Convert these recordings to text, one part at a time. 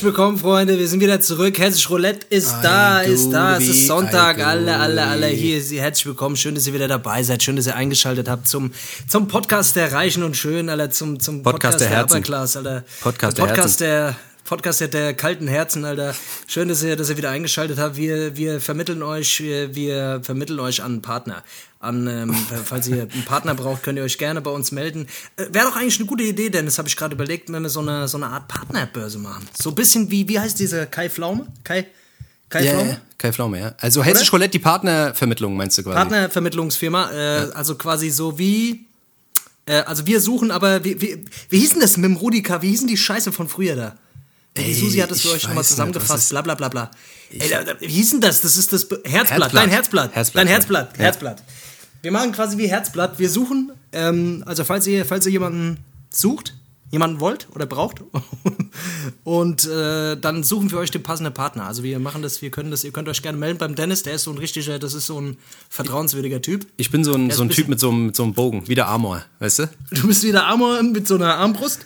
Herzlich willkommen, Freunde. Wir sind wieder zurück. Herzlich Roulette ist Ei, da, du ist da. Es ist Sonntag. Alle, alle, alle hier. Sie- Herzlich willkommen. Schön, dass ihr wieder dabei seid. Schön, dass ihr eingeschaltet habt zum, zum Podcast der Reichen und Schönen, Alter. Zum, zum Podcast der Herzen. Upper Class, Alter. Podcast der der Podcast der Podcast der, kalten Herzen, Alter. Schön, dass ihr, dass ihr wieder eingeschaltet habt. Wir, wir vermitteln euch, wir, wir vermitteln euch an einen Partner. An, ähm, falls ihr einen Partner braucht, könnt ihr euch gerne bei uns melden. Äh, Wäre doch eigentlich eine gute Idee, denn das habe ich gerade überlegt, wenn wir so eine, so eine Art Partnerbörse machen. So ein bisschen wie, wie heißt dieser Kai Pflaume? Kai? Kai Ja, Pflaume? ja, Kai Pflaume, ja. Also Hessisch Roulette, die Partnervermittlung, meinst du quasi? Partnervermittlungsfirma, äh, also quasi so wie, äh, also wir suchen, aber wie, wie, wie hieß denn das mit dem Rudika? Wie hießen die Scheiße von früher da? Ey, die Susi hat das für euch nochmal nicht, zusammengefasst, ist- bla bla bla bla. Ey, da, da, wie hieß denn das? Das ist das Herzblatt, Herzblatt. dein Herzblatt, Herzblatt, dein. Herzblatt, Ja. Herzblatt. Wir machen quasi wie Herzblatt. Wir suchen, ähm, also falls ihr, falls ihr jemanden sucht, jemanden wollt oder braucht, und äh, dann suchen wir euch den passenden Partner. Also wir machen das, wir können das, ihr könnt euch gerne melden beim Dennis, der ist so ein richtiger, das ist so ein vertrauenswürdiger Typ. Ich bin so ein, so ein Typ mit so einem, mit so einem Bogen, wie der Amor, weißt du? Du bist wieder Armer mit so einer Armbrust.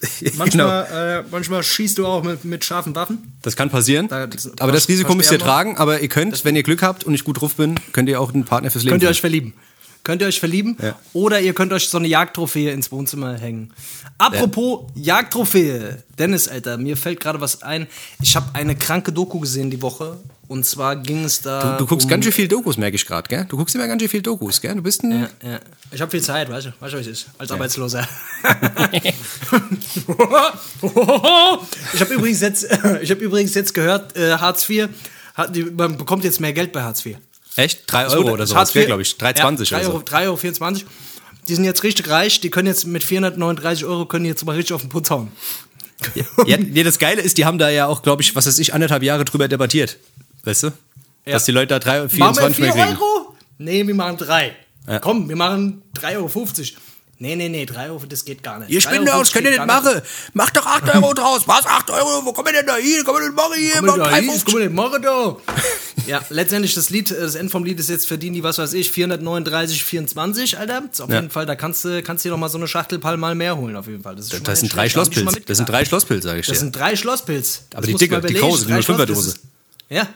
Manchmal, äh, manchmal schießt du auch mit, mit scharfen Waffen. Das kann passieren. Da- das- aber das Risiko müsst ihr tragen. Aber ihr könnt, wenn ihr Glück habt und ich gut drauf bin, könnt ihr auch einen Partner fürs Leben Könnt ihr euch verlieben. Könnt ihr euch verlieben. Ja. Oder ihr könnt euch so eine Jagdtrophäe ins Wohnzimmer hängen. Apropos Jagdtrophäe. Dennis, Alter, mir fällt gerade was ein. Ich habe eine kranke Doku gesehen die Woche. Und zwar ging es da. Du guckst um, ganz schön viel Dokus, merke ich gerade, gell? Du guckst immer ganz schön viel Dokus, gell? Du bist ein. Ja, ja. Ich habe viel Zeit, weißt du, weißt du, was ist, als Arbeitsloser. ich habe übrigens jetzt, ich habe übrigens jetzt gehört, äh, Hartz IV, hat, man bekommt jetzt mehr Geld bei Hartz IV. Echt? Drei Euro oder so. Das wäre, glaube ich, 3,20 ja, 3 Euro, so. 3,24 Euro. 24. Die sind jetzt richtig reich, die können jetzt mit 439 Euro können jetzt mal richtig auf den Putz hauen. Ja, nee, das Geile ist, die haben da ja auch, glaube ich, was weiß ich, anderthalb Jahre drüber debattiert. Weißt du? Dass die Leute da 3, Machen wir 24 mehr 4 kriegen. Euro? Nee, wir machen 3. Ja. Komm, wir machen 3,50 Euro. Nee, nee, nee, 3 Euro, das geht gar nicht. Ihr 3,50 Spinner, das könnt ihr nicht machen. Macht doch 8 Euro draus. Was? 8 Euro? Wo kommen wir denn da hin? Kommen wir denn machen hier? Komm Macht da hin, 3,50. komm mal, mach da. Ja, letztendlich das Lied, äh, das End vom Lied ist jetzt verdienen die, was weiß ich, 439, 24, Alter. Das ist auf Ja. jeden Fall, da kannst du kannst dir noch mal so eine Schachtel Palmal mehr holen, auf jeden Fall. Das, ist Das sind drei Schlosspilz. Das sind drei Schlosspilz, sage ich Das dir. sind drei Schlosspilz. Aber Das die dicke, die große, die drei 05er Schloss- Dose. das ist- Ja.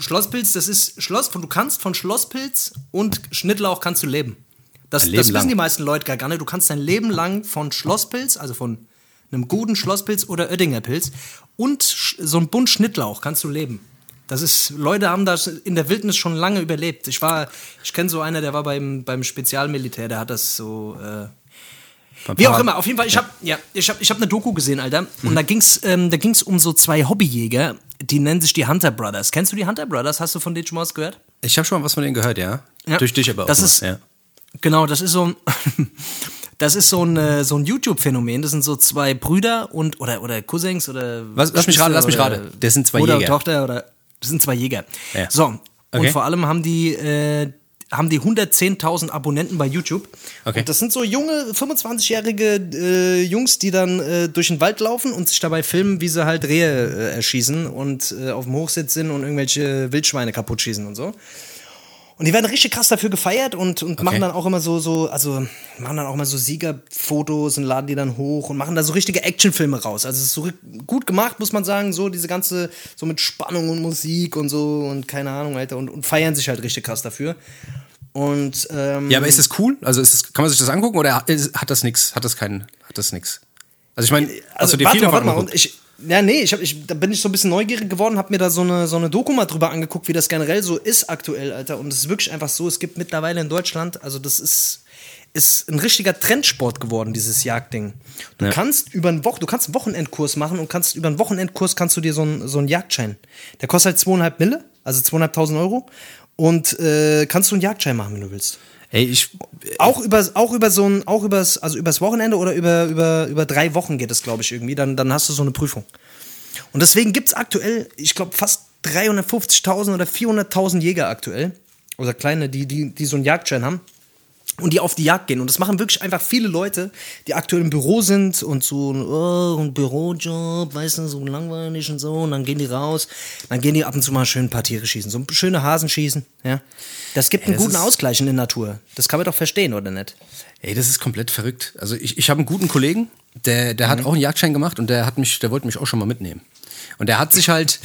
Schlosspilz, das ist Schloss, von, du kannst von Schlosspilz und Schnittlauch kannst du leben. Das, das wissen lang. die meisten Leute gar nicht. Du kannst dein Leben lang von Schlosspilz, also von einem guten Schlosspilz oder Oettinger Pilz und so ein Bund Schnittlauch kannst du leben. Das ist, Leute haben das in der Wildnis schon lange überlebt. Ich war, ich kenne so einer, der war beim, beim Spezialmilitär, der hat das so, äh, wie auch immer, auf jeden Fall, ich habe ja, ich hab, ich hab eine Doku gesehen, Alter. Und da ging's, ähm, da ging's um so zwei Hobbyjäger, die nennen sich die Hunter Brothers. Kennst du die Hunter Brothers? Hast du von denen schon mal was gehört? Ich habe schon mal was von denen gehört, ja. Ja. Durch dich aber auch. Das nur, ist- ja. Genau, das ist so ein, das ist so ein, äh, so ein YouTube-Phänomen. Das sind so zwei Brüder und, oder, oder Cousins oder. Was- lass mich raten, lass mich oder raten. Das sind zwei Bruder Jäger. Und Tochter oder, das sind zwei Jäger. Ja. So. Und Okay. vor allem haben die, äh, haben die 110.000 Abonnenten bei YouTube. Okay. Und das sind so junge, 25-jährige äh, Jungs, die dann äh, durch den Wald laufen und sich dabei filmen, wie sie halt Rehe äh, erschießen und äh, auf dem Hochsitz sind und irgendwelche Wildschweine kaputt schießen und so. Und die werden richtig krass dafür gefeiert und, und machen dann auch immer so, so, also machen dann auch immer so Siegerfotos und laden die dann hoch und machen da so richtige Actionfilme raus. Also es ist so gut gemacht, muss man sagen, so diese ganze, so mit Spannung und Musik und so und keine Ahnung, Alter, und, und feiern sich halt richtig krass dafür. Und ähm, Ja, aber ist das cool? Also ist das, kann man sich das angucken oder hat das nix? Hat das keinen, hat das nix? Also ich meine, hast also, du dir warte viel mal, warte mal. Und ich, ja, nee, ich hab, ich, da bin ich so ein bisschen neugierig geworden, hab mir da so eine, so eine Doku mal drüber angeguckt, wie das generell so ist aktuell, Alter. Und es ist wirklich einfach so, es gibt mittlerweile in Deutschland, also das ist, ist ein richtiger Trendsport geworden, dieses Jagdding. Du Ja. kannst über einen Wochen, du kannst einen Wochenendkurs machen und kannst über einen Wochenendkurs kannst du dir so einen, so einen Jagdschein. Der kostet halt zweieinhalb Mille, also zweieinhalbtausend Euro. Und äh, kannst du einen Jagdschein machen, wenn du willst. Ey, ich. Auch über, auch über so ein, auch übers, also übers Wochenende oder über, über, über drei Wochen geht es, glaube ich, irgendwie. Dann, dann hast du so eine Prüfung. Und deswegen gibt es aktuell, ich glaube, fast 350.000 oder 400.000 Jäger aktuell. Oder kleine, die, die, die so einen Jagdschein haben. Und die auf die Jagd gehen. Und das machen wirklich einfach viele Leute, die aktuell im Büro sind und so oh, ein Bürojob, weißt du, so langweilig und so. Und dann gehen die raus. Dann gehen die ab und zu mal schön ein paar Tiere schießen. So schöne Hasen schießen. Ja. Das gibt einen das guten Ausgleich in der Natur. Das kann man doch verstehen, oder nicht? Ey, das ist komplett verrückt. Also ich, ich habe einen guten Kollegen, der, der hat auch einen Jagdschein gemacht und der hat mich, der wollte mich auch schon mal mitnehmen. Und der hat sich halt,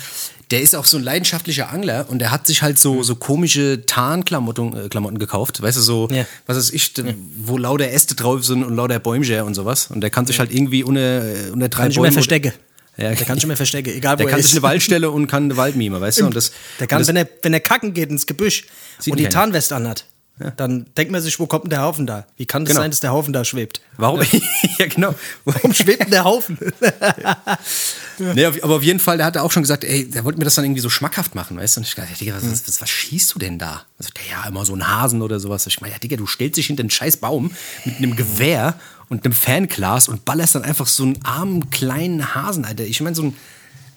der ist auch so ein leidenschaftlicher Angler und der hat sich halt so, so komische Tarnklamotten äh, Klamotten gekauft. Weißt du, so, Ja. was weiß ich, wo lauter Äste drauf sind und lauter Bäumchen und sowas. Und der kann sich halt irgendwie unter, äh, unter drei Kann Bäumen- verstecken. Ja, Der kann schon mehr verstecken, egal wo Der er kann ist. sich eine Waldstelle und kann eine Waldmime, weißt du? Und das, Der kann, und das, wenn er, wenn er kacken geht ins Gebüsch und die keiner. Tarnweste anhat, dann denkt man sich, wo kommt denn der Haufen da? Wie kann das Genau. sein, dass der Haufen da schwebt? Warum? ja, genau. Warum schwebt denn der Haufen? Nee, auf- aber auf jeden Fall, der hat auch schon gesagt, ey, der wollte mir das dann irgendwie so schmackhaft machen, weißt du? Und ich dachte, Digga, was, was, was schießt du denn da? Also, der ja, immer so ein Hasen oder sowas. Ich meine, ja, Digga, du stellst dich hinter einen scheiß Baum mit einem Gewehr und einem Fernglas und ballerst dann einfach so einen armen, kleinen Hasen, Alter. Ich meine, so ein,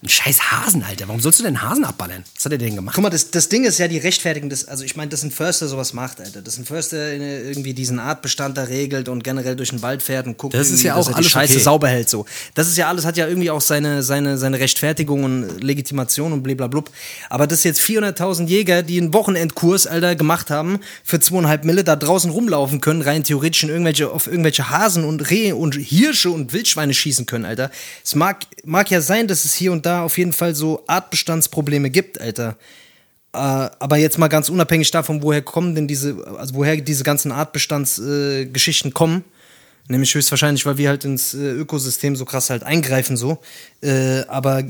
ein scheiß Hasen, Alter. Warum sollst du denn einen Hasen abballern? Was hat er denn gemacht? Guck mal, das, das Ding ist ja die Rechtfertigung des, also ich meine, dass ein Förster sowas macht, Alter. Dass ein Förster irgendwie diesen Artbestand da regelt und generell durch den Wald fährt und guckt, Das ist ja dass auch er die alles Scheiße okay. sauber hält so. Das ist ja alles, hat ja irgendwie auch seine, seine, seine Rechtfertigung und Legitimation und blablabla. Aber das jetzt 400.000 Jäger, die einen Wochenendkurs, Alter, gemacht haben, für zweieinhalb Mille da draußen rumlaufen können, rein theoretisch in irgendwelche, auf irgendwelche Hasen und Rehe und Hirsche und Wildschweine schießen können, Alter. Es mag, mag ja sein, dass es hier und da auf jeden Fall so Artbestandsprobleme gibt, Alter. Äh, aber jetzt mal ganz unabhängig davon, woher kommen denn diese, also woher diese ganzen Artbestandsgeschichten äh, kommen, nämlich höchstwahrscheinlich, weil wir halt ins äh, Ökosystem so krass halt eingreifen so. Äh, aber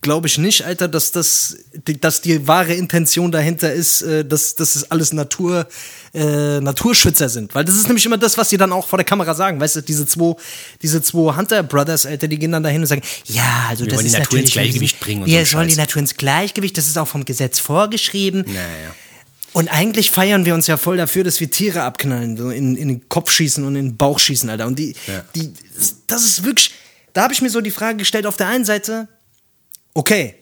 glaube ich nicht, Alter, dass das, die- dass die wahre Intention dahinter ist, äh, dass, dass es alles Natur, äh, Naturschützer sind. Weil das ist nämlich immer das, was die dann auch vor der Kamera sagen. Weißt du, diese zwei, diese zwei Hunter Brothers, Alter, die gehen dann dahin und sagen, ja, also das wollen die ist Natur ins Gleichgewicht bringen und Wir so ein sollen die. Natur ins Gleichgewicht, das ist auch vom Gesetz vorgeschrieben. Naja. Und eigentlich feiern wir uns ja voll dafür, dass wir Tiere abknallen, so in, in den Kopf schießen und in den Bauch schießen, Alter. Und die, Ja. die, das ist wirklich, da habe ich mir so die Frage gestellt, auf der einen Seite, okay,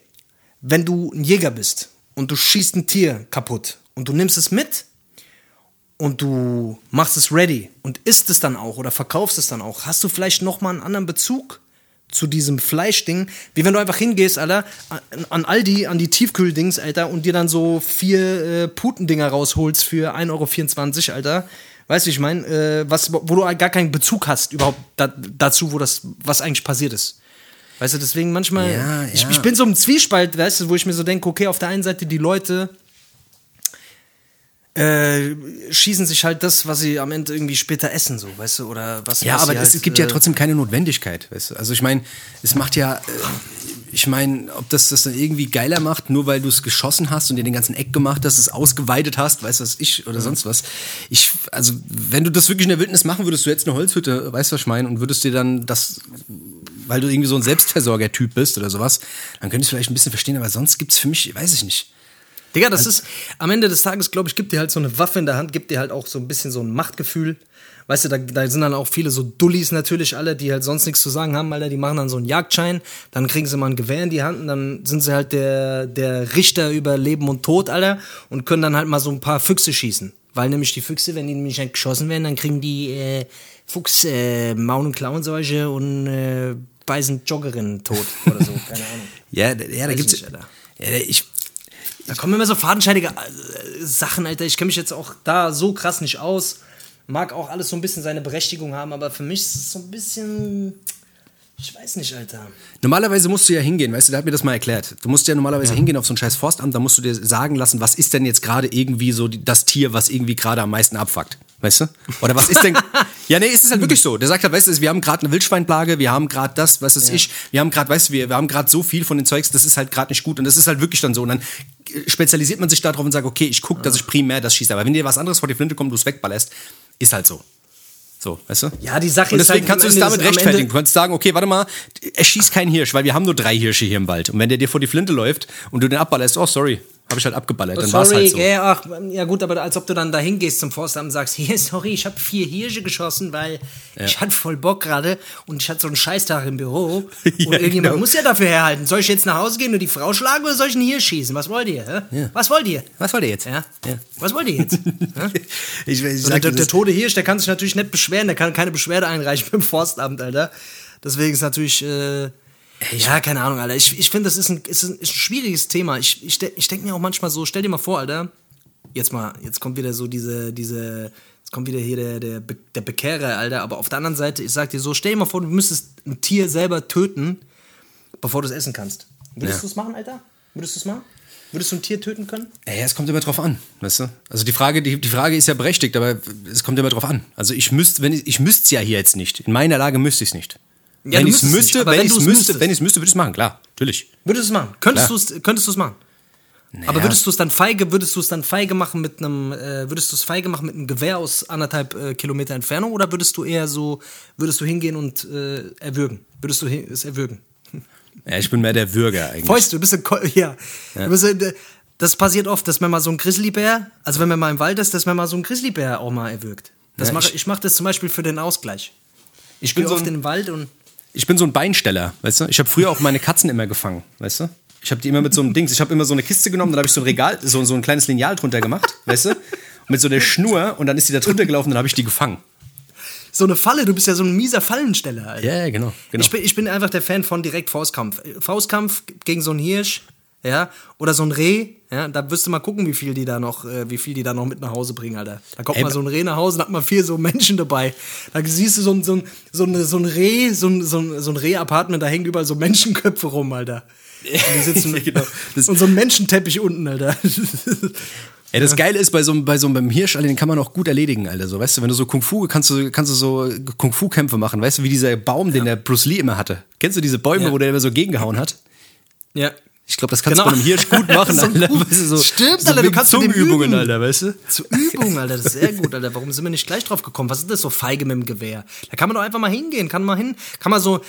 wenn du ein Jäger bist und du schießt ein Tier kaputt und du nimmst es mit und du machst es ready und isst es dann auch oder verkaufst es dann auch, hast du vielleicht nochmal einen anderen Bezug zu diesem Fleischding, wie wenn du einfach hingehst, Alter, an, Aldi, an die Tiefkühldings, Alter, und dir dann so vier äh, Putendinger rausholst für 1,24 Euro, Alter. Weißt du, ich meine, äh, wo du gar keinen Bezug hast überhaupt da, dazu, wo das, was eigentlich passiert ist. Weißt du, deswegen manchmal, Ja, Ich, ja. ich bin so im Zwiespalt, weißt du, wo ich mir so denke, okay, auf der einen Seite die Leute äh, schießen sich halt das, was sie am Ende irgendwie später essen, so, weißt du, oder was Ja, was aber es halt, gibt ja äh, trotzdem keine Notwendigkeit, weißt du? Also ich meine, es macht ja, äh, ich meine, ob das das dann irgendwie geiler macht, nur weil du es geschossen hast und dir den ganzen Eck gemacht hast, es ausgeweitet hast, weißt du was ich oder sonst was. Ich, also wenn du das wirklich in der Wildnis machen würdest, du jetzt eine Holzhütte, weißt du was ich meine, und würdest dir dann das, weil du irgendwie so ein Selbstversorger-Typ bist oder sowas, dann könntest du vielleicht ein bisschen verstehen, aber sonst gibt's für mich, weiß ich nicht. Digga, das ist am Ende des Tages, glaube ich, gibt dir halt so eine Waffe in der Hand, gibt dir halt auch so ein bisschen so ein Machtgefühl. Weißt du, da, da sind dann auch viele so Dullis natürlich alle, die halt sonst nichts zu sagen haben, Alter. Die machen dann so einen Jagdschein, dann kriegen sie mal ein Gewehr in die Hand und dann sind sie halt der, der Richter über Leben und Tod, Alter, und können dann halt mal so ein paar Füchse schießen. Weil nämlich die Füchse, wenn die nämlich halt geschossen werden, dann kriegen die äh, Fuchs, äh, Maul- und Klauenseuche und äh, beißen Joggerinnen tot oder so, keine Ahnung. Ja, da- ja da Weiß gibt's, nicht, Alter. ja, ich, Da kommen immer so fadenscheinige äh, Sachen, Alter. Ich kenne mich jetzt auch da so krass nicht aus. Mag auch alles so ein bisschen seine Berechtigung haben, aber für mich ist es so ein bisschen. Ich weiß nicht, Alter. Normalerweise musst du ja hingehen, weißt du, der hat mir das mal erklärt. Du musst ja normalerweise hingehen auf so ein scheiß Forstamt, da musst du dir sagen lassen, was ist denn jetzt gerade irgendwie so die, das Tier, was irgendwie gerade am meisten abfuckt. Weißt du? Oder was ist denn. ja, nee, ist es halt wirklich so. Der sagt halt, weißt du, wir haben gerade eine Wildschweinplage, wir haben gerade das, was weiß ich, wir haben gerade, weißt du, wir, wir haben gerade so viel von den Zeugs, das ist halt gerade nicht gut. Und das ist halt wirklich dann so. Und dann spezialisiert man sich darauf und sagt, okay, ich gucke, dass ich primär das schieße. Aber wenn dir was anderes vor die Flinte kommt, du es wegballerst, Ist halt so. So, weißt du? Ja, die Sache Und ist deswegen halt, kannst du es damit ist- am rechtfertigen. Du kannst sagen, okay, warte mal, er schießt keinen Hirsch, weil wir haben nur drei Hirsche hier im Wald. Und wenn der dir vor die Flinte läuft und du den abballerst, oh, sorry, habe ich halt abgeballert. Dann war es sorry, halt so. ja, ach, ja gut, aber als ob du dann dahin gehst zum Forstamt und sagst, hier, sorry, ich habe vier Hirsche geschossen, weil ich hatte voll Bock gerade und ich hatte so einen Scheißtag im Büro und Ja, irgendjemand genau. muss ja dafür herhalten. Soll ich jetzt nach Hause gehen und die Frau schlagen oder soll ich einen Hirsch schießen? Was wollt ihr? Hä? Ja. Was wollt ihr? Was wollt ihr jetzt? Ja? Ja. Was wollt ihr jetzt? Ich, ich sag der, der tote Hirsch, der kann sich natürlich nicht beschweren, der kann keine Beschwerde einreichen beim Forstamt, Alter. Deswegen ist natürlich, äh, ja, keine Ahnung, Alter. Ich, ich finde, das ist ein, ist, ein, ist ein schwieriges Thema. Ich, ich, ich denke mir auch manchmal so, stell dir mal vor, Alter, jetzt mal, jetzt kommt wieder so diese, diese, jetzt kommt wieder hier der, der, Be- der Bekehrer, Alter. Aber auf der anderen Seite, ich sag dir so, stell dir mal vor, du müsstest ein Tier selber töten, bevor du es essen kannst. Würdest Ja. du es machen, Alter? Würdest du es machen? Würdest du ein Tier töten können? Ja, es kommt immer drauf an, weißt du? Also die Frage, die, die Frage ist ja berechtigt, aber es kommt immer drauf an. Also ich müsste, wenn ich, ich müsste es ja hier jetzt nicht. In meiner Lage müsste ich es nicht. Ja, wenn ich es müsste, nicht, wenn ich es müsste, müsstest. wenn ich es müsste, würde ich es machen, klar, natürlich. Würdest du es machen? Könntest du es könntest du es machen? Aber würdest du es dann feige, würdest du es dann feige machen mit einem, äh, würdest du es feige machen mit einem Gewehr aus anderthalb äh, Kilometer Entfernung oder würdest du eher so, würdest du hingehen und äh, erwürgen? Würdest du es erwürgen? Ja, ich bin mehr der Würger eigentlich. Fäust, du bist ein, Ko ja. Du bist ein, äh, das passiert oft, dass man mal so ein Grizzlybär, also wenn man mal im Wald ist, dass man mal so ein Grizzlybär auch mal erwürgt. Das Ja, mache, ich- ich mache das zum Beispiel für den Ausgleich. Ich bin gehe so oft in den Wald und Ich bin so ein Beinsteller, weißt du? Ich habe früher auch meine Katzen immer gefangen, weißt du? Ich habe die immer mit so einem Dings, ich habe immer so eine Kiste genommen, dann habe ich so ein Regal, so, so ein kleines Lineal drunter gemacht, weißt du? Mit so der Schnur und dann ist die da drunter gelaufen, dann habe ich die gefangen. so eine Falle, du bist ja so ein mieser Fallensteller, Alter. Ja, ja, genau. genau. Ich, bin, ich bin einfach der Fan von direkt Faustkampf. Faustkampf gegen so einen Hirsch, ja, oder so ein Reh, ja, da wirst du mal gucken, wie viel die da noch, äh, wie viel die da noch mit nach Hause bringen, Alter. Da kommt Ey, mal so ein Reh nach Hause, da hat man vier so Menschen dabei. Da siehst du so ein, so ein, so ein, so ein Reh, so ein, so ein, so ein Reh-Apartment, da hängen überall so Menschenköpfe rum, Alter. Und Genau. Und so ein Menschenteppich unten, Alter. Ja, das Geile ist, bei so, einem- bei so einem beim Hirsch, Alter, den kann man auch gut erledigen, Alter. So, weißt du, wenn du so Kung Fu, kannst du, kannst du so Kung Fu-Kämpfe machen, weißt du, wie dieser Baum, den der Bruce Lee immer hatte. Kennst du diese Bäume, Ja. wo der immer so gegengehauen hat? ja. Ich glaube, das kannst Genau. du bei einem Hirsch gut machen, So Alter. Weißt du, so, Stimmt, so Alter, du kannst mit Zungenübungen, üben. Alter, weißt du? Zur Übung, Alter, das ist sehr gut, Alter. Warum sind wir nicht gleich drauf gekommen? Was ist das so feige mit dem Gewehr? Da kann man doch einfach mal hingehen, kann mal hin, kann man so,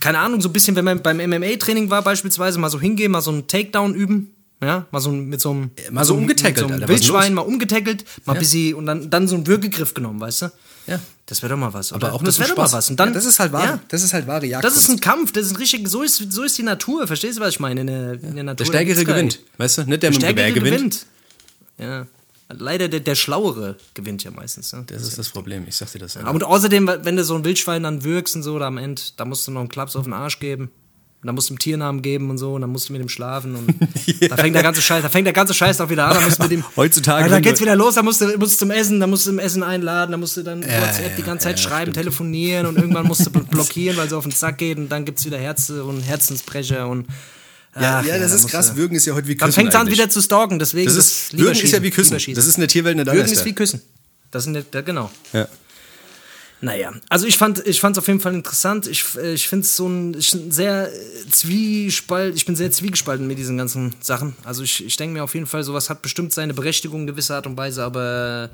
keine Ahnung, so ein bisschen, wenn man beim MMA-Training war, beispielsweise, mal so hingehen, mal so einen Takedown üben. Ja, mal so mit so einem, Mal so mit umgetackelt, so einem Alter, Wildschwein, mal umgetackelt, mal Ja. bisschen und dann, dann so einen Würgegriff genommen, weißt du? Ja. Das wäre doch mal was. Oder? Aber auch das mit wäre doch mal Spaß. was. Und dann, ja, das ist halt wahre, Ja, das ist halt wahre Jagd. das ist ein Kampf, das ist ein richtig, so ist, so ist die Natur, verstehst du, was ich meine? In der, in der Natur. Der Stärkere gewinnt, weißt du? Nicht der, Der mit dem Gewehr gewinnt. gewinnt. Ja. Leider der, der Schlauere gewinnt ja meistens. Ne? Das ist das Problem, ich sag dir das. Aber Und außerdem, wenn du so ein Wildschwein dann wirkst und so, da am Ende, da musst du noch einen Klaps auf den Arsch geben. Und dann musst du ihm Tiernamen geben und so, und dann musst du mit ihm schlafen. Und da fängt der ganze Scheiß, da fängt der ganze Scheiß auch wieder an. Da musst du mit ihm, Heutzutage, Ja, wenn dann geht's wieder los, da musst du, musst du zum Essen, da musst du zum Essen einladen, da musst du dann Ja, WhatsApp die ja, ganze Zeit ja, schreiben, stimmt. telefonieren und irgendwann musst du bl- blockieren, weil sie auf den Sack geht und dann gibt's wieder Herze und Herzensbrecher und. Ja, Ach ja, das da ist krass. Würgen ist ja heute wie Küssen. Dann fängt's an eigentlich. wieder zu stalken, deswegen Das ist, Würgen ist ja wie Küssen. Das ist in der Tierwelt eine Würgen ist wie Küssen. Das sind ja, genau. Ja. Naja, also ich fand ich fand's auf jeden Fall interessant. Ich, äh, ich finde es so ein, sehr zwiespalt, ich bin sehr zwiegespalten mit diesen ganzen Sachen. Also ich, ich denke mir auf jeden Fall, sowas hat bestimmt seine Berechtigung in gewisser Art und Weise, aber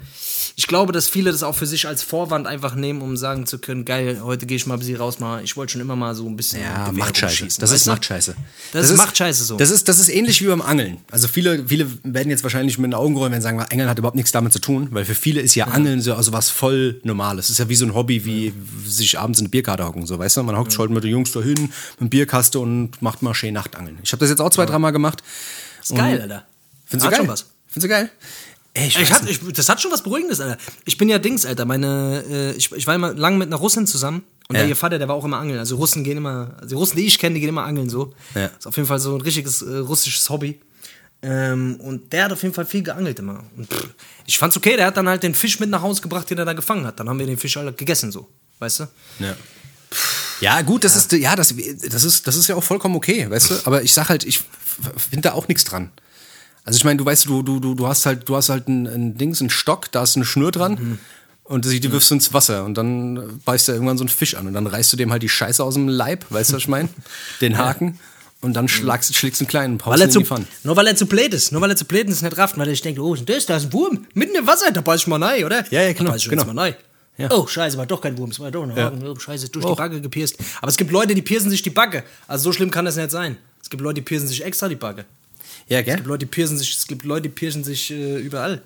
ich glaube, dass viele das auch für sich als Vorwand einfach nehmen, um sagen zu können, geil, heute gehe ich mal ein bisschen raus, mal, ich wollte schon immer mal so ein bisschen Ja, Machtscheiße. rumschießen, Das ist weißt du? Machtscheiße. Das ist Machtscheiße so. Das ist, das ist ähnlich wie beim Angeln. Also viele, viele werden jetzt wahrscheinlich mit den Augen rollen, wenn sie sagen, Angeln hat überhaupt nichts damit zu tun, weil für viele ist ja Angeln so also was voll Normales. Es ist ja wie so ein Hobby, wie sich abends in eine Bierkarte hocken, so weißt du. Man hockt schon mit den Jungs da hin, mit dem Bierkaste und macht mal schön Nachtangeln. Ich habe das jetzt auch zwei, dreimal gemacht. ist geil, Alter. Findest du geil? schon was. Findest du geil? Ey, ich Ich hat, ich, das hat schon was Beruhigendes, Alter. Ich bin ja Dings, Alter. Meine, äh, ich, ich war immer lang mit einer Russin zusammen und Ja. der ihr Vater, der war auch immer angeln. Also Russen gehen immer, also die Russen, die ich kenne, die gehen immer angeln so. Ja. Ist auf jeden Fall so ein richtiges äh, russisches Hobby. Ähm, und der hat auf jeden Fall viel geangelt immer. Und pff, ich fand's okay, der hat dann halt den Fisch mit nach Hause gebracht, den er da gefangen hat. Dann haben wir den Fisch halt gegessen so, weißt du? Ja. Ja, gut, das ist ja das, das ist das ist ja auch vollkommen okay, weißt du, aber ich sag halt, ich finde da auch nichts dran. Also ich meine, du weißt, du du du du hast halt du hast halt ein, ein Dings, einen Stock, da ist eine Schnur dran. Und die, die wirfst du ins Wasser und dann beißt er irgendwann so ein Fisch an und dann reißt du dem halt die Scheiße aus dem Leib, weißt du, was ich meine? Den Haken. Und dann schlagst, schlägst du einen kleinen Weil er zu, in die Pfanne. nur weil er zu blöd ist. Nur weil er zu blöd ist, nicht rafft. Weil er sich denkt, oh, ist das? Da ist ein Wurm. Mitten im Wasser, da beiß ich mal rein, oder? Ja, ja, genau, Da beiß ich genau. mal rein. Ja. Oh, scheiße, war doch kein Wurm. Es war doch ein Haken. Oh, scheiße, ist durch die Och. Backe gepierst. Aber es gibt Leute, die piercen sich die Backe. Also so schlimm kann das nicht sein. Es gibt Leute, die piercen sich extra die Backe. Ja, Es gell? gibt Leute, die piercen sich, es gibt Leute, die piercen sich äh, überall.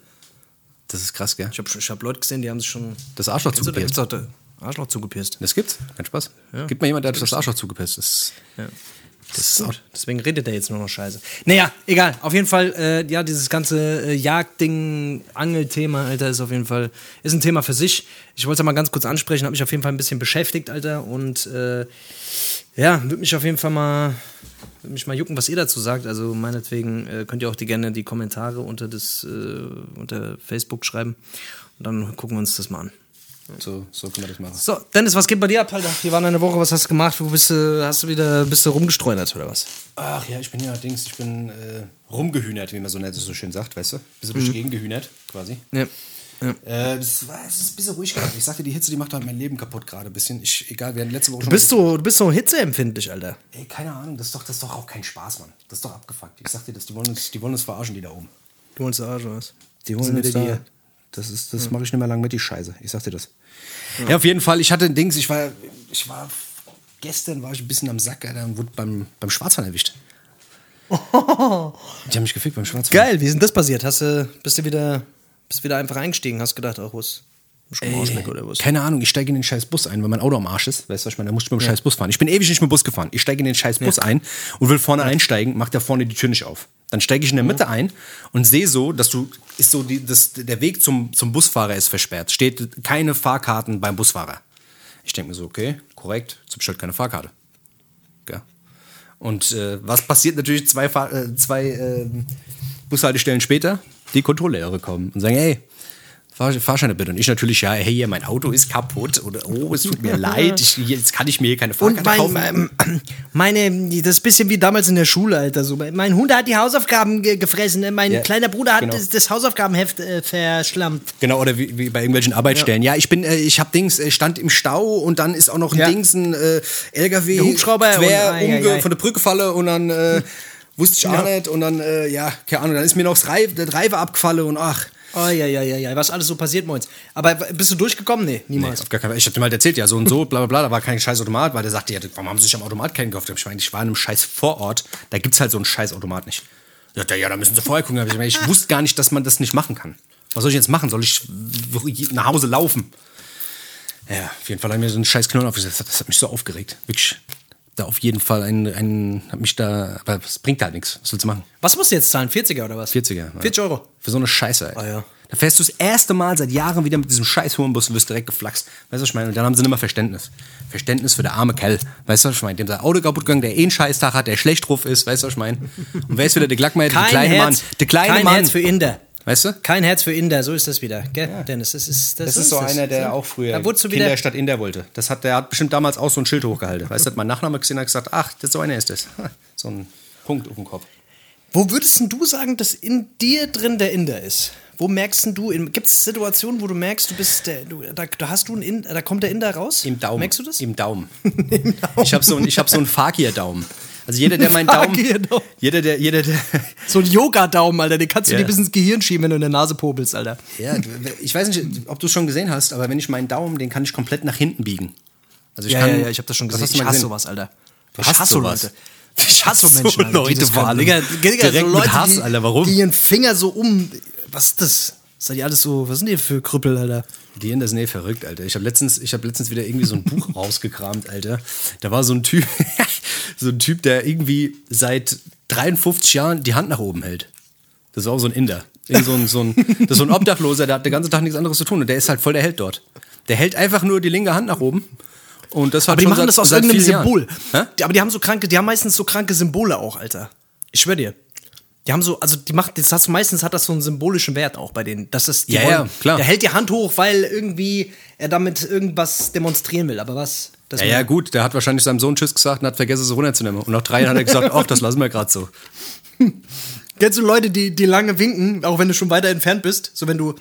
Das ist krass, gell? Ich habe ich hab Leute gesehen, die haben sich schon. Das Arschloch zugepierst. der Arschloch zugepierst. Das gibt's. Kein Spaß. Gibt mal jemand, der hat das Arschloch zugepasst. Das, Das ist gut. Deswegen redet er jetzt nur noch Scheiße. Naja, egal. Auf jeden Fall, äh, ja, dieses ganze äh, Jagdding, Angelthema, Alter, ist auf jeden Fall, ist ein Thema für sich. Ich wollte es mal ganz kurz ansprechen, habe mich auf jeden Fall ein bisschen beschäftigt, Alter. Und äh, ja, würde mich auf jeden Fall mal, würde mich mal jucken, was ihr dazu sagt. Also meinetwegen äh, könnt ihr auch die gerne die Kommentare unter das, äh, unter Facebook schreiben. Und dann gucken wir uns das mal an. So, so können wir das machen. So, Dennis, was geht bei dir ab, Alter? Wir waren eine Woche, was hast du gemacht? Wo bist du, hast du wieder, bist du rumgestreunert oder was? Ach ja, ich bin ja Dings, ich bin äh, rumgehühnert, wie man so nett so schön sagt, weißt du? Bisschen durch die Gegend gehühnert, quasi. Ja. ja. Äh, es, war, es ist ein bisschen ruhig geworden. Ich sagte, die Hitze, die macht halt mein Leben kaputt gerade ein bisschen. Ich, egal, wir hatten letzte Woche Du schon. bist so, du bist so hitzeempfindlich, Alter. Ey, keine Ahnung, das ist, doch, das ist doch auch kein Spaß, Mann. Das ist doch abgefuckt. Ich sag dir das, die wollen uns, die wollen uns verarschen, die da oben. Du wolltest Arsch oder was? Die holen uns da. die? Das, ist, das mache ich nicht mehr lang mit, die Scheiße. Ich sag dir das. Ja. auf jeden Fall. Ich hatte ein Dings, ich war, ich war, gestern war ich ein bisschen am Sack, Alter, und wurde beim, beim Schwarzfahren erwischt. Die haben mich gefickt beim Schwarzfahren. Geil, wie ist denn das passiert? Hast du, bist du wieder, bist wieder einfach eingestiegen, hast gedacht, ach, was? Ey, oder was? Keine Ahnung, ich steige in den scheiß Bus ein, weil mein Auto am Arsch ist. Weißt du, was ich meine? Da muss ich mit dem scheiß Bus fahren. Ich bin ewig nicht mit dem Bus gefahren. Ich steige in den scheiß Bus ein und will vorne einsteigen, macht da vorne die Tür nicht auf. Dann steige ich in der Mitte ein und sehe so, dass du, ist so, die, das, der Weg zum, zum Busfahrer ist versperrt. Steht keine Fahrkarten beim Busfahrer. Ich denke mir so, okay, korrekt, jetzt bestellt keine Fahrkarte. Ja. Und äh, was passiert natürlich zwei, Fahr äh, zwei äh, Bushaltestellen später? Die Kontrolleure kommen und sagen, hey, Fahr Fahrscheine bitte. Und ich natürlich, ja, hey, mein Auto ist kaputt oder oh, es tut mir leid, ich, jetzt kann ich mir hier keine Und Fahrkarte mein, kaufen. ähm, meine, das ist ein bisschen wie damals in der Schule, Alter. So, mein Hund hat die Hausaufgaben ge gefressen, ne? mein Ja, kleiner Bruder hat genau. das, das Hausaufgabenheft äh, verschlammt. Genau, oder wie, wie bei irgendwelchen Arbeitsstellen. Ja, ich bin, äh, ich hab Dings, äh, stand im Stau und dann ist auch noch ein Ja. Dings, ein äh, LKW Der Hubschrauber quer und- ai, ai, ai. von der Brücke falle und dann äh, wusste ich auch Ja. nicht und dann, äh, ja, keine Ahnung, dann ist mir noch das Reif, der Driver abgefallen und ach. Oh, ja, ja, ja, ja, was alles so passiert, Moins. Aber bist du durchgekommen? Nee, Nee, niemals. auf gar keinen Fall. Ich hab dir mal erzählt, ja, so und so, bla bla bla, da war kein scheiß Automat, weil der sagte, ja, warum haben sie sich am Automat keinen gekauft? Ich meine, ich war in einem scheiß Vorort, da gibt's halt so einen scheiß Automat nicht. Da sagt er, ja, da müssen sie vorher gucken. Ich, meine, ich wusste gar nicht, dass man das nicht machen kann. Was soll ich jetzt machen? Soll ich nach Hause laufen? Ja, auf jeden Fall haben wir so einen scheiß Knoll aufgesetzt. Das hat mich so aufgeregt. Wirklich. Da auf jeden Fall ein, ein hat mich da, aber es bringt halt nichts. Was willst du machen? Was musst du jetzt zahlen? 40er oder was? 40er. ja. 40 Euro. Für so eine Scheiße, ey. Ah, ja. Da fährst du das erste Mal seit Jahren wieder mit diesem scheiß Hurenbus und wirst direkt geflaxt. Weißt du, was ich meine? Und dann haben sie nicht mehr Verständnis. Verständnis für der arme Kerl. Weißt du, was ich meine? Dem sein Auto kaputt gegangen, der eh einen Scheißtag hat, der schlecht drauf ist. Weißt du, was ich meine? Und wer ist wieder der Glackmeier? Der kleine Herz, Mann. Der kleine kein Mann. Herz für Inder. Weißt du? Kein Herz für Inder, so ist das wieder. Gell, Dennis? Das ist, das Das ist so das. einer, der auch früher wieder. Kinder statt Inder wollte. Das hat, der hat bestimmt damals auch so ein Schild hochgehalten. Weißt du, hat mein Nachname gesehen und hat gesagt, ach, das so einer ist das. So ein Punkt auf dem Kopf. Wo würdest denn du sagen, dass in dir drin der Inder ist? Wo merkst denn du, gibt es Situationen, wo du merkst, du bist der, du, da, da hast du einen Inder, da kommt der Inder raus? Im Daumen. Merkst du das? Im Daumen. Ich habe so, ein- ich hab so einen Fakir-Daumen. Also jeder, der meinen Daumen. Fakir-Daumen. Jeder, der, jeder, der. So ein Yoga-Daumen, Alter, den kannst du Ja. dir bis ins Gehirn schieben, wenn du in der Nase popelst, Alter. Ja, ich weiß nicht, ob du es schon gesehen hast, aber wenn ich meinen Daumen, den kann ich komplett nach hinten biegen. Also ich Ja, kann, ja, ja, ich habe das schon gesehen. Ich hasse gesehen? sowas, Alter. Du ich hasse sowas. Leute. Ich hasse so So Menschen. Alter, die Leute. Digga, Digga, Direkt so mit Leute, Hass, die, Alter, warum? Die ihren Finger so um. Was ist das? Seid ihr alles so, was sind die für Krüppel, Alter? Die in das nee, verrückt, Alter. Ich habe letztens, ich habe letztens wieder irgendwie so ein Buch rausgekramt, Alter. Da war so ein Typ, so ein Typ, der irgendwie seit 53 Jahren die Hand nach oben hält. Das ist auch so ein Inder. So ein, so ein, das ist so ein Obdachloser, der hat den ganzen Tag nichts anderes zu tun und der ist halt voll der Held dort. Der hält einfach nur die linke Hand nach oben. Und das hat Aber die machen seit, das aus irgendeinem Symbol. Die, aber die haben so kranke, die haben meistens so kranke Symbole auch, Alter. Ich schwör dir. Die haben so, also die macht, das hast, meistens hat das so einen symbolischen Wert auch bei denen. Das ist, Ja, ja, klar. Der hält die Hand hoch, weil irgendwie er damit irgendwas demonstrieren will. Aber was? Das Ja, ja, gut, der hat wahrscheinlich seinem Sohn Tschüss gesagt und hat vergessen, es runterzunehmen. Und nach drei Jahren hat er gesagt, ach, das lassen wir gerade so. Kennst du Leute, die, die lange winken, auch wenn du schon weiter entfernt bist? So wenn du,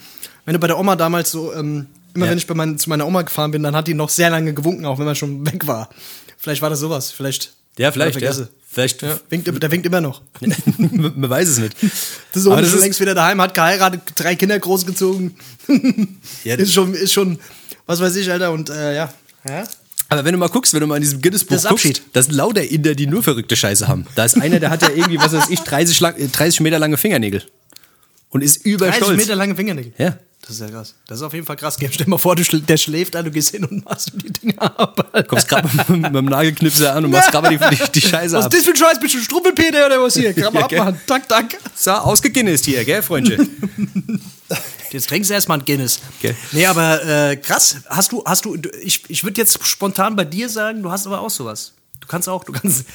wenn du bei der Oma damals so, ähm, immer Ja. wenn ich bei mein, zu meiner Oma gefahren bin, dann hat die noch sehr lange gewunken, auch wenn man schon weg war. Vielleicht war das sowas. Vielleicht Ja, vielleicht, ja. Vielleicht, Ja, winkt, der winkt immer noch. man weiß es nicht. Das ist, Aber das schon ist- längst wieder daheim, hat geheiratet, drei Kinder großgezogen. Ja, ist schon, ist schon, was weiß ich, Alter. Und äh, ja. ja. Aber wenn du mal guckst, wenn du mal in diesem Guinness-Buch Das guckst, das sind lauter Inder, die nur verrückte Scheiße haben. Da ist einer, der hat ja irgendwie, was weiß ich, 30, lang, äh, 30 Meter lange Fingernägel. Und ist 30 überstolz. Meter lange Fingernägel. Ja. Das ist ja krass. Das ist auf jeden Fall krass. Stell dir mal vor, du schl der schläft an, du gehst hin und machst die Dinger ab. Alter. Kommst gerade mit, mit dem Nagelknipser an und machst gerade die, die, die Scheiße Was ab. ist das für ein Scheiß? Bist du ein Strumpelpeter oder was hier? Kann man Ja, abmachen. Dank, dank. So, ausgeguinnest hier, gell, Freundchen? Jetzt trinkst du erstmal ein Guinness. Okay. Nee, aber äh, krass. Hast du, hast du, du- ich, ich würde jetzt spontan bei dir sagen, du hast aber auch sowas. Du kannst auch, du kannst,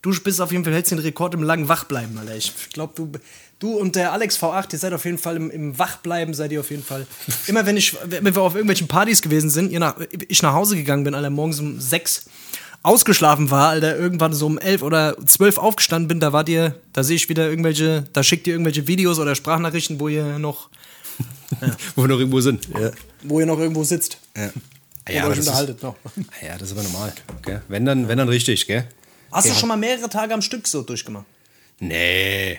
du bist auf jeden Fall, hältst den Rekord im langen Wachbleiben, Alter. Ich glaube, du, du und der Alex V8, ihr seid auf jeden Fall im, im Wachbleiben, seid ihr auf jeden Fall. Immer wenn ich, wenn wir auf irgendwelchen Partys gewesen sind, ihr nach, ich nach Hause gegangen bin, Alter, morgens um sechs ausgeschlafen war, Alter, irgendwann so um elf oder zwölf aufgestanden bin, da wart ihr, da sehe ich wieder irgendwelche, da schickt ihr irgendwelche Videos oder Sprachnachrichten, wo ihr noch Wo wir noch irgendwo sind. Ja. wo ihr noch irgendwo sitzt. Ja. Wo Ja, ihr aber euch das unterhaltet ist, noch. ja, das ist aber normal. Gell? Wenn, dann, wenn dann richtig, gell? Hast du schon mal mehrere Tage am Stück so durchgemacht? Nee. Äh.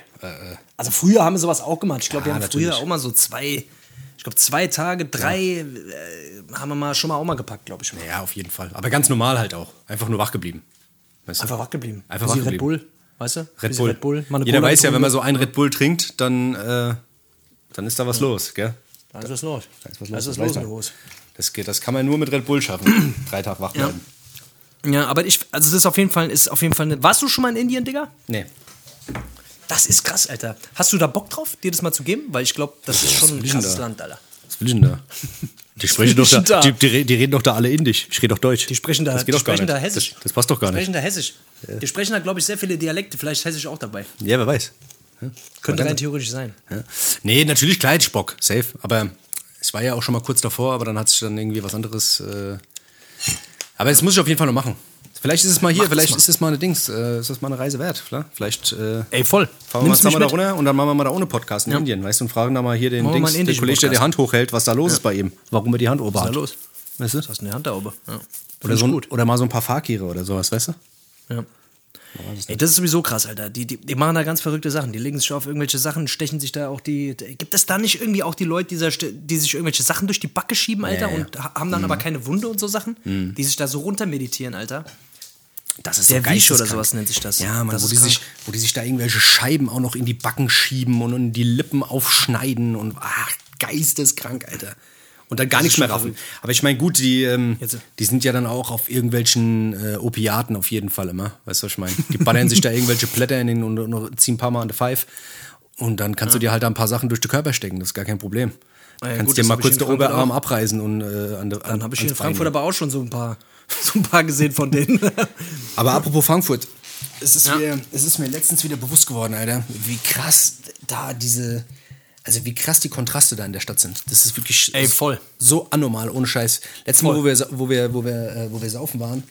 Also früher haben wir sowas auch gemacht. Ich glaube, Ja, wir haben natürlich. früher auch mal so zwei, ich glaube zwei Tage, drei äh, haben wir mal schon mal auch mal gepackt, glaube ich. Ja, auf jeden Fall. Aber ganz normal halt auch. Einfach nur wach geblieben. Weißt du? Einfach wach geblieben. Einfach wach Red geblieben. Bull, weißt du? Red Bull. Red Bull. Mal Jeder Cola weiß ja, wenn man so einen Red Bull trinkt, dann, äh, dann ist da was los, gell? Da ist was los. Da ist was Da ist was das los. Das, geht, das kann man nur mit Red Bull schaffen. Drei Tage wach bleiben. Ja, aber ich, also das ist auf jeden Fall, ist auf jeden Fall eine, warst du schon mal in Indien, Digga? Nee. Das ist krass, Alter. Hast du da Bock drauf, dir das mal zu geben? Weil ich glaube, das ist schon ein krasses da? Land, Alter. Was will ich denn da? Die sprechen doch da, die, da? die, re- die reden doch da alle Indisch. Ich rede doch Deutsch. Die sprechen da, das geht die doch gar sprechen nicht. da Hessisch. Das, das passt doch gar Die nicht. sprechen da Hessisch. Die sprechen da, glaube ich, sehr viele Dialekte, vielleicht Hessisch auch dabei. Ja, wer weiß. Könnte rein theoretisch sein. Ja. Nee, natürlich klar hätte ich Bock. Safe. Aber es war ja auch schon mal kurz davor, aber dann hat sich dann irgendwie was anderes. Äh aber das muss ich auf jeden Fall noch machen. Vielleicht ist es mal hier, Mach das vielleicht mal. ist es mal eine Dings, äh, ist das mal eine Reise wert. Vielleicht äh, Ey, voll. fahren wir mal zusammen da runter und dann machen wir mal da ohne Podcast in Indien, weißt du, und fragen da mal hier den, Machen wir mal Dings, einen den indischen Kollegen, der die Podcast. Hand hochhält, was da los ist bei ihm. Warum er die Hand oben Was ist hat. da los? Weißt du? Was hast der Hand da oben? Ja. Oder, so, ein- oder mal so ein paar Fakire oder sowas, weißt du? Ja. Ey, das ist sowieso krass, Alter. Die, die, die machen da ganz verrückte Sachen. Die legen sich auf irgendwelche Sachen, stechen sich da auch die. Gibt es da nicht irgendwie auch die Leute, die, die sich irgendwelche Sachen durch die Backe schieben, Alter, Ja, ja. und ha- haben dann aber keine Wunde und so Sachen? Die sich da so runter meditieren, Alter. Das ist Der so Wisch oder sowas nennt sich das. Ja, Mann, Das wo die, krank. sich, wo die sich da irgendwelche Scheiben auch noch in die Backen schieben und in die Lippen aufschneiden und ach, geisteskrank, Alter. Und dann gar nichts mehr raffen. Aber ich meine, gut, die, ähm, die sind ja dann auch auf irgendwelchen äh, Opiaten auf jeden Fall immer. Weißt du, was ich meine? Die ballern sich da irgendwelche Blätter in den und, und ziehen ein paar Mal an der Pfeife. Und dann kannst du dir halt da ein paar Sachen durch den Körper stecken. Das ist gar kein Problem. Ja, kannst gut, dir das mal kurz den Oberarm auch. abreißen und äh, an der Dann habe ich hier in Frankfurt aber auch schon so ein paar, so ein paar gesehen von denen. Aber apropos Frankfurt, es ist, Ja. mir, es ist mir letztens wieder bewusst geworden, Alter, wie krass da diese, also wie krass die Kontraste da in der Stadt sind. Das ist wirklich Ey, voll. so anormal, ohne Scheiß. Letztes Mal, wo wir, wo wir, wo wir, äh, wo wir saufen waren,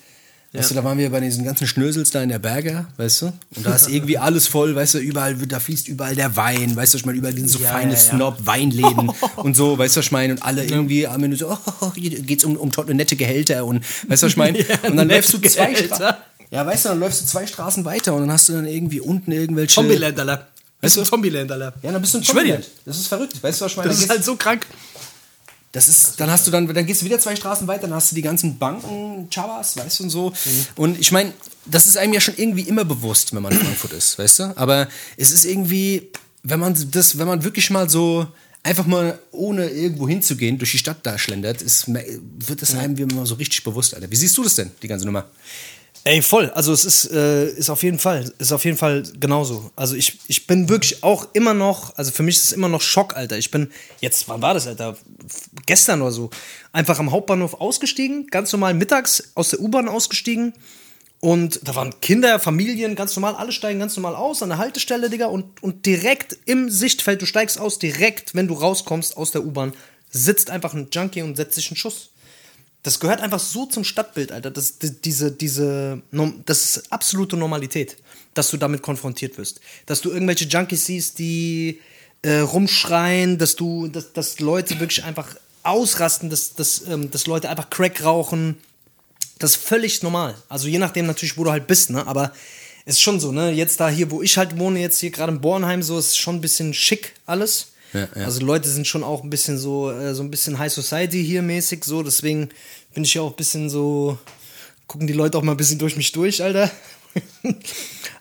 weißt du, da waren wir bei diesen ganzen Schnösels da in der Berge, weißt du? Und da ist irgendwie alles voll, weißt du, überall, da fließt überall der Wein, weißt du, ich meine, überall sind so Ja, feine ja, ja. Snob-Weinläden und so, weißt du, was ich meine? Und alle irgendwie am Ende so, oh, hier geht's um, um nette Gehälter und, weißt du, was ich meine? Ja, und dann läufst du zwei. Straßen. Ja, weißt du, dann läufst du zwei Straßen weiter und dann hast du dann irgendwie unten irgendwelche. Zombieland, Alter. Weißt du? Zombieland, Alter. Ja, dann bist du ein. Zombieland. Das ist verrückt. Weißt du, was ich meine? Das ist halt so krank. Das ist, dann hast du dann, dann gehst du wieder zwei Straßen weiter, dann hast du die ganzen Banken, Chavas, weißt du, und so. Und ich meine, das ist einem ja schon irgendwie immer bewusst, wenn man in Frankfurt ist, weißt du? Aber es ist irgendwie, wenn man das, wenn man wirklich mal so einfach mal ohne irgendwo hinzugehen durch die Stadt da schlendert, ist, wird das einem wie immer so richtig bewusst, Alter. Wie siehst du das denn, die ganze Nummer? Ey, voll. Also es ist, äh, ist auf jeden Fall, ist auf jeden Fall genauso. Also ich, ich bin wirklich auch immer noch, also für mich ist es immer noch Schock, Alter. Ich bin, jetzt, wann war das, Alter? Gestern oder so. Einfach am Hauptbahnhof ausgestiegen, ganz normal mittags aus der U-Bahn ausgestiegen. Und da waren Kinder, Familien, ganz normal, alle steigen ganz normal aus an der Haltestelle, Digga. Und, und direkt im Sichtfeld, du steigst aus, direkt, wenn du rauskommst aus der U-Bahn, sitzt einfach ein Junkie und setzt sich einen Schuss. Das gehört einfach so zum Stadtbild, Alter. Das, die- diese, diese, das ist absolute Normalität, dass du damit konfrontiert wirst. Dass du irgendwelche Junkies siehst, die äh, rumschreien, dass du, dass, dass Leute wirklich einfach ausrasten, dass, dass, ähm, dass Leute einfach Crack rauchen, Das ist völlig normal. Also je nachdem natürlich, wo du halt bist, ne? Aber es ist schon so, ne? Jetzt da hier, wo ich halt wohne, jetzt hier gerade in Bornheim, so ist schon ein bisschen schick alles. Ja, ja. Also Leute sind schon auch ein bisschen so, äh, so ein bisschen High Society hier mäßig, so. Deswegen bin ich ja auch ein bisschen so, gucken die Leute auch mal ein bisschen durch mich durch, Alter.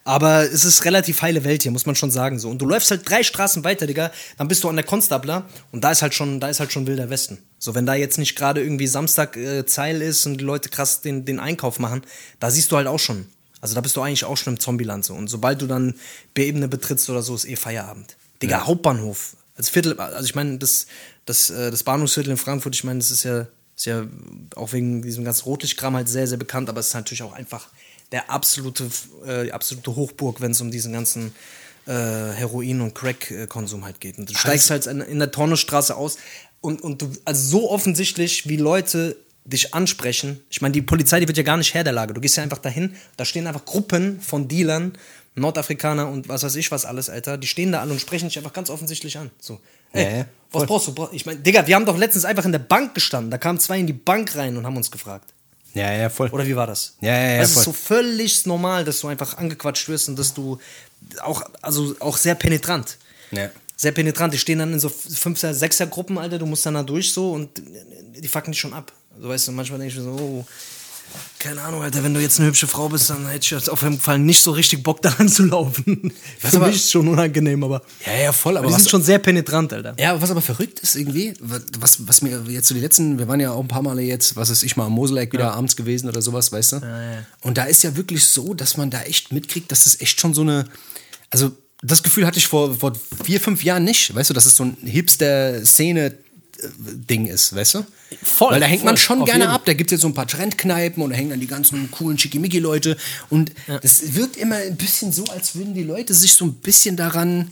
Aber es ist relativ heile Welt hier, muss man schon sagen. So. Und du läufst halt drei Straßen weiter, Digga, dann bist du an der Konstabler und da ist halt schon, da ist halt schon wilder Westen. So, wenn da jetzt nicht gerade irgendwie Samstag äh, Zeil ist und die Leute krass den, den Einkauf machen, da siehst du halt auch schon. Also da bist du eigentlich auch schon im Zombieland so. Und sobald du dann B-Ebene betrittst oder so, ist eh Feierabend. Digga, Ja. Hauptbahnhof. Als Viertel, also ich meine, das, das, äh, das Bahnhofsviertel in Frankfurt, ich meine, das ist ja, ist ja auch wegen diesem ganzen Rotlichtkram halt sehr, sehr bekannt, aber es ist natürlich auch einfach der absolute, äh, die absolute Hochburg, wenn es um diesen ganzen äh, Heroin- und Crack-Konsum halt geht. Und du steigst halt in, in der Tornestraße aus und, und du, also so offensichtlich, wie Leute dich ansprechen. Ich meine, die Polizei, die wird ja gar nicht Herr der Lage. Du gehst ja einfach dahin, da stehen einfach Gruppen von Dealern, Nordafrikaner und was weiß ich was alles, Alter. Die stehen da alle und sprechen dich einfach ganz offensichtlich an. So, ey, Ja, was brauchst du? Ich meine, Digga, wir haben doch letztens einfach in der Bank gestanden. Da kamen zwei in die Bank rein und haben uns gefragt. Ja, ja, voll. Oder wie war das? Ja, ja, ja, Das ist so völlig normal, dass du einfach angequatscht wirst und dass du auch, also auch sehr penetrant. Ja. Sehr penetrant. Die stehen dann in so Fünfer-, Sechser-Gruppen, Alter, du musst dann da durch so und die fucken dich schon ab. Also weißt du, manchmal denke ich mir so, oh, keine Ahnung, Alter, wenn du jetzt eine hübsche Frau bist, dann hätte ich jetzt auf jeden Fall nicht so richtig Bock daran zu laufen. Was Für aber- mich ist schon unangenehm, aber Ja, ja, voll, aber die was, sind schon sehr penetrant, Alter. Ja, was aber verrückt ist irgendwie, was, was mir jetzt so die letzten, wir waren ja auch ein paar Male jetzt, was ist ich mal am Moseleck wieder abends gewesen oder sowas, weißt du? ja. Und da ist ja wirklich so, dass man da echt mitkriegt, dass das echt schon so eine, also das Gefühl hatte ich vor, vor vier, fünf Jahren nicht, weißt du, dass es so ein Hipster-Szene-Ding ist, weißt du? Voll, Weil da hängt man voll, schon auf gerne jeden. ab, da gibt es jetzt so ein paar Trendkneipen und da hängen dann die ganzen coolen Schickimicki-Leute und das wirkt immer ein bisschen so, als würden die Leute sich so ein bisschen daran,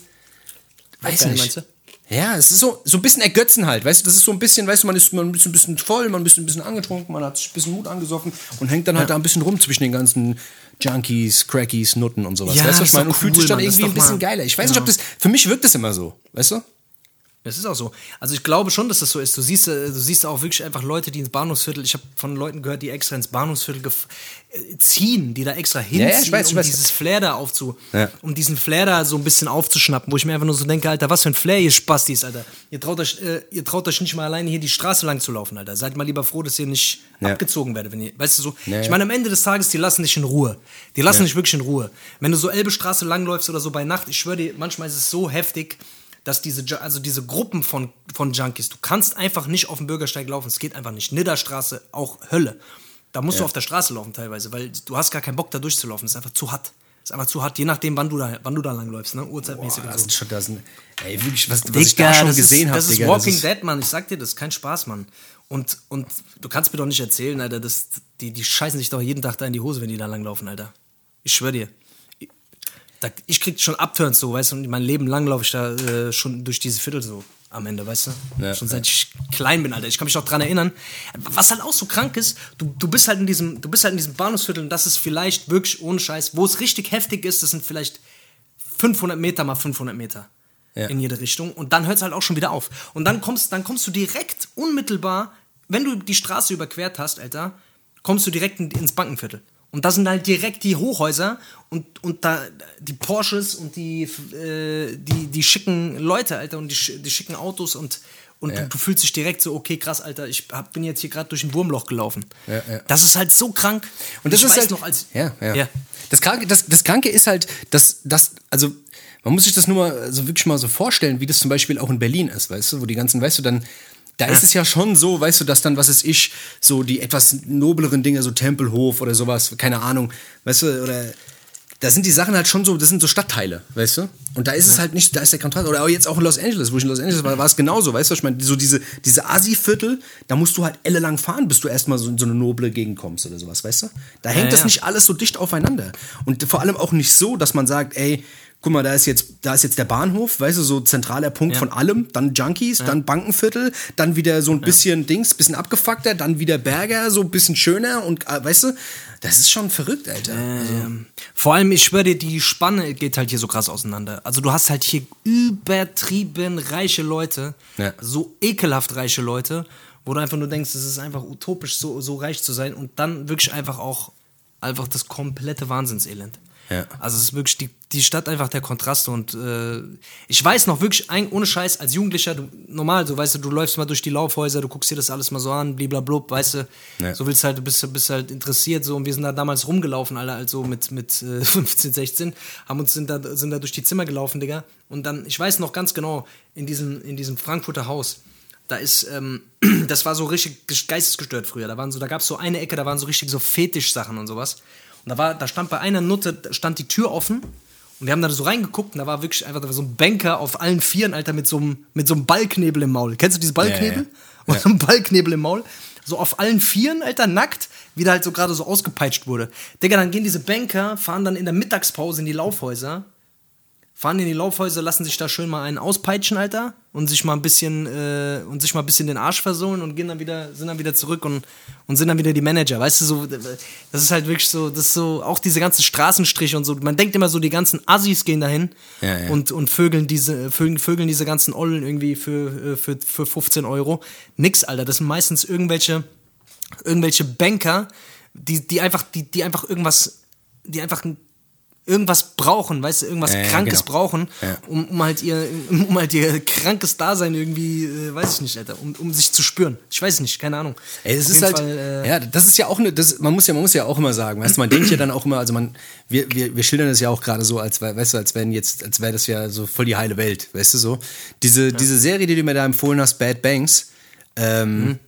weiß Aufgeilen, nicht. Ja, es ist so, so ein bisschen ergötzen halt, weißt du, das ist so ein bisschen, weißt du, man ist man ist ein bisschen voll, man ist ein bisschen angetrunken, man hat sich ein bisschen Mut angesoffen und hängt dann halt da ein bisschen rum zwischen den ganzen Junkies, Crackies, Nutten und sowas. Ja, weißt du, ich meine? doch Und fühlt cool, sich dann Mann, irgendwie ein bisschen mal- geiler. Ich weiß Genau. nicht, ob das, für mich wirkt das immer so, weißt du? Das ist auch so. Also ich glaube schon, dass das so ist. Du siehst, äh, du siehst auch wirklich einfach Leute, die ins Bahnhofsviertel, ich habe von Leuten gehört, die extra ins Bahnhofsviertel äh, ziehen, die da extra hinziehen, ja, ich weiß, ich um weiß. dieses Flair da aufzu, Ja. um diesen Flair da so ein bisschen aufzuschnappen, wo ich mir einfach nur so denke, Alter, was für ein Flair, ihr Spastis, Alter. Ihr traut euch, äh, ihr traut euch nicht mal alleine hier die Straße lang zu laufen, Alter. Seid mal lieber froh, dass ihr nicht Ja. abgezogen werdet, wenn ihr, weißt du so. Ja, ich ja. meine, am Ende des Tages, die lassen dich in Ruhe. Die lassen Ja. dich wirklich in Ruhe. Wenn du so Elbestraße langläufst oder so bei Nacht, ich schwöre dir, manchmal ist es so heftig, dass diese, also diese Gruppen von, von Junkies, du kannst einfach nicht auf dem Bürgersteig laufen. Es geht einfach nicht. Nidderstraße, auch Hölle. Da musst du auf der Straße laufen teilweise, weil du hast gar keinen Bock da durchzulaufen. Das ist einfach zu hart. Das ist einfach zu hart, je nachdem, wann du da, wann du da langläufst, ne? Uhrzeitmäßig Boah, das so. sind schon, das sind, ey, wirklich, was, was ich da schon das gesehen ist, habe, das ist. Walking das ist, Dead, Mann. Ich sag dir, das ist kein Spaß, Mann. Und, und du kannst mir doch nicht erzählen, Alter, dass die, die scheißen sich doch jeden Tag da in die Hose, wenn die da langlaufen, Alter. Ich schwör dir. Ich, da, ich krieg schon Upturns so, weißt du, und mein Leben lang laufe ich da äh, schon durch diese Viertel so am Ende, weißt du? Ja, schon seit ich klein bin, Alter. Ich kann mich auch dran erinnern. Was halt auch so krank ist, du, du bist halt in diesem, du bist halt in diesem Bahnhofsviertel und das ist vielleicht wirklich ohne Scheiß, wo es richtig heftig ist, das sind vielleicht 500 Meter mal 500 Meter Ja. in jede Richtung und dann hört es halt auch schon wieder auf. Und dann kommst, dann kommst du direkt unmittelbar, wenn du die Straße überquert hast, Alter, kommst du direkt in, ins Bankenviertel. Und da sind halt direkt die Hochhäuser und, und da die Porsches und die, äh, die, die schicken Leute, Alter, und die, die schicken Autos und, und Ja. du, du fühlst dich direkt so, okay, krass, Alter, ich hab, bin jetzt hier gerade durch ein Wurmloch gelaufen. Ja, ja. Das ist halt so krank. Und das ich ist halt, noch als. ja, ja. ja. Das, Kranke, das, das Kranke ist halt, dass, dass, also, man muss sich das nur mal, also wirklich mal so vorstellen, wie das zum Beispiel auch in Berlin ist, weißt du, wo die ganzen, weißt du, dann, da ist es ja schon so, weißt du, dass dann, was ist ich, so die etwas nobleren Dinge, so Tempelhof oder sowas, keine Ahnung, weißt du, oder da sind die Sachen halt schon so, das sind so Stadtteile, weißt du? Und da ist es halt nicht, da ist der Kontrast. Oder auch jetzt auch in Los Angeles, wo ich in Los Angeles war, war es genauso, weißt du? Ich meine, so diese, diese Asi-Viertel, da musst du halt ellenlang fahren, bis du erstmal so in so eine noble Gegend kommst oder sowas, weißt du? Da hängt Ja, das ja. nicht alles so dicht aufeinander. Und vor allem auch nicht so, dass man sagt, ey, guck mal, da ist jetzt, da ist jetzt der Bahnhof, weißt du, so zentraler Punkt Ja. von allem, dann Junkies, dann Bankenviertel, dann wieder so ein bisschen Dings, bisschen abgefuckter, dann wieder Berger, so ein bisschen schöner und, äh, weißt du, das ist schon verrückt, Alter. Also, Ähm, vor allem, ich schwöre dir, die Spanne geht halt hier so krass auseinander. Also du hast halt hier übertrieben reiche Leute, Ja. so ekelhaft reiche Leute, wo du einfach nur denkst, es ist einfach utopisch, so, so reich zu sein und dann wirklich einfach auch einfach das komplette Wahnsinnselend. Ja. Also es ist wirklich die, die Stadt einfach der Kontraste und äh, ich weiß noch wirklich, ein, ohne Scheiß, als Jugendlicher, du, normal, so weißt du, du läufst mal durch die Laufhäuser, du guckst dir das alles mal so an, bliblablub, weißt du, Ja. so willst halt, du bist, bist halt interessiert so und wir sind da damals rumgelaufen, Alter, also mit, mit äh, 15, 16, haben uns, sind da, sind da durch die Zimmer gelaufen, Digga und dann, ich weiß noch ganz genau, in diesem, in diesem Frankfurter Haus, da ist, ähm, das war so richtig ges- geistesgestört früher. Da waren so, da gab es so eine Ecke, da waren so richtig so Fetischsachen und sowas. Und da war, da stand bei einer Nutte, stand die Tür offen und wir haben da so reingeguckt und da war wirklich einfach war so ein Banker auf allen Vieren, Alter, mit so einem, mit so einem Ballknebel im Maul. Kennst du diese Ballknebel? Ja, Und so ein Ballknebel im Maul. So auf allen Vieren, Alter, nackt, wie der halt so gerade so ausgepeitscht wurde. Digga, dann gehen diese Banker, fahren dann in der Mittagspause in die Laufhäuser fahren in die Laufhäuser, lassen sich da schön mal einen auspeitschen, Alter, und sich mal ein bisschen äh, und sich mal ein bisschen den Arsch versohlen und gehen dann wieder, sind dann wieder zurück und, und sind dann wieder die Manager. Weißt du, so, das ist halt wirklich so, das ist so, auch diese ganzen Straßenstriche und so. Man denkt immer so, die ganzen Assis gehen dahin Ja, ja. und, und vögeln diese, vögeln, vögeln diese ganzen Ollen irgendwie für, äh, für, für 15 Euro. Nix, Alter. Das sind meistens irgendwelche, irgendwelche Banker, die, die einfach, die, die einfach irgendwas, die einfach ein- irgendwas brauchen, weißt du, irgendwas Ja, ja, Krankes genau. brauchen, Ja. um, um halt ihr, um halt ihr krankes Dasein irgendwie, äh, weiß ich nicht, Alter, um, um sich zu spüren. Ich weiß nicht, keine Ahnung. Ey, es Auf ist halt, Fall, äh, ja, das ist ja auch eine, das, man muss ja, man muss ja auch immer sagen, weißt du, man denkt ja dann auch immer, also man, wir, wir, wir schildern das ja auch gerade so, als weißt du, als wenn jetzt, als wäre das ja so voll die heile Welt, weißt du so. Diese, diese Serie, die du mir da empfohlen hast, Bad Banks, ähm, Mhm.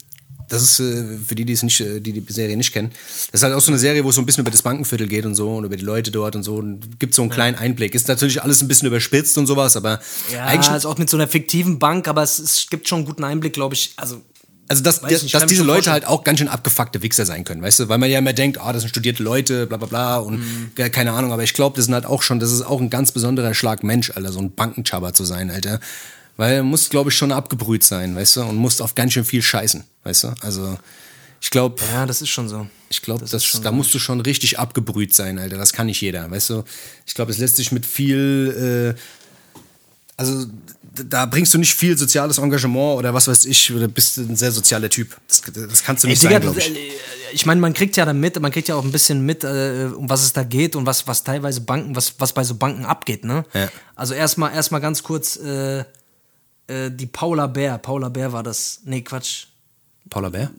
Das ist äh, für die, die es nicht, äh, die die Serie nicht kennen. Das ist halt auch so eine Serie, wo es so ein bisschen über das Bankenviertel geht und so und über die Leute dort und so und gibt so einen kleinen Einblick. Ist natürlich alles ein bisschen überspitzt und sowas, aber ja, eigentlich ist auch mit so einer fiktiven Bank, aber es, es gibt schon einen guten Einblick, glaube ich. Also, Also, dass, nicht, ich dass diese Leute vorstellen. halt auch ganz schön abgefuckte Wichser sein können, weißt du? Weil man ja immer denkt, ah, das sind studierte Leute, bla bla bla und Mhm. keine Ahnung, aber ich glaube, das sind halt auch schon, das ist auch ein ganz besonderer Schlag Mensch, Alter, so ein Bankenchaba zu sein, Alter. Weil er muss, glaube ich, schon abgebrüht sein, weißt du? Und muss auf ganz schön viel scheißen, weißt du? Also, ich glaube, ja, das ist schon so. ich glaube, da so. musst du schon richtig abgebrüht sein, Alter. Das kann nicht jeder, weißt du? Ich glaube, es lässt sich mit viel, äh, also da bringst du nicht viel soziales Engagement oder was weiß ich, oder bist du ein sehr sozialer Typ. Das, das kannst du Ey, nicht Digga, sein, ich. äh, ich meine, man kriegt ja dann mit, man kriegt ja auch ein bisschen mit, äh, um was es da geht und was, was teilweise Banken, was, was bei so Banken abgeht, ne? Ja. Also erstmal erstmal ganz kurz äh, äh, die Paula Bär. Paula Bär war das. Nee, Quatsch. Paula Bär?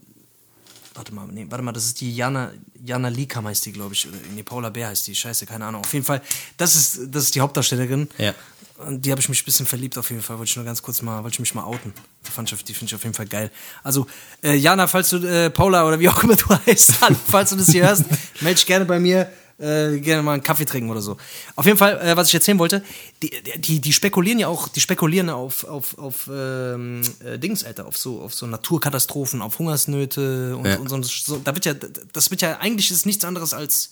Warte mal, nee, warte mal, das ist die Jana, Jana Likam heißt die, glaube ich. Oder, nee, Paula Bär heißt die, scheiße, keine Ahnung. Auf jeden Fall, das ist, das ist die Hauptdarstellerin. Ja. Und die habe ich mich ein bisschen verliebt auf jeden Fall. Wollte ich nur ganz kurz mal, wollte ich mich mal outen. Die, fand ich, die finde ich auf jeden Fall geil. Also, äh, Jana, falls du, äh, Paula oder wie auch immer du heißt, falls du das hier hörst, melde dich gerne bei mir. Äh, gerne mal einen Kaffee trinken oder so. Auf jeden Fall, äh, was ich erzählen wollte, die, die, die spekulieren ja auch, die spekulieren auf, auf, auf ähm, äh, Dings, Alter, auf so, auf so Naturkatastrophen, auf Hungersnöte und, Ja. und so, so. Da wird ja, das wird ja, eigentlich ist nichts anderes als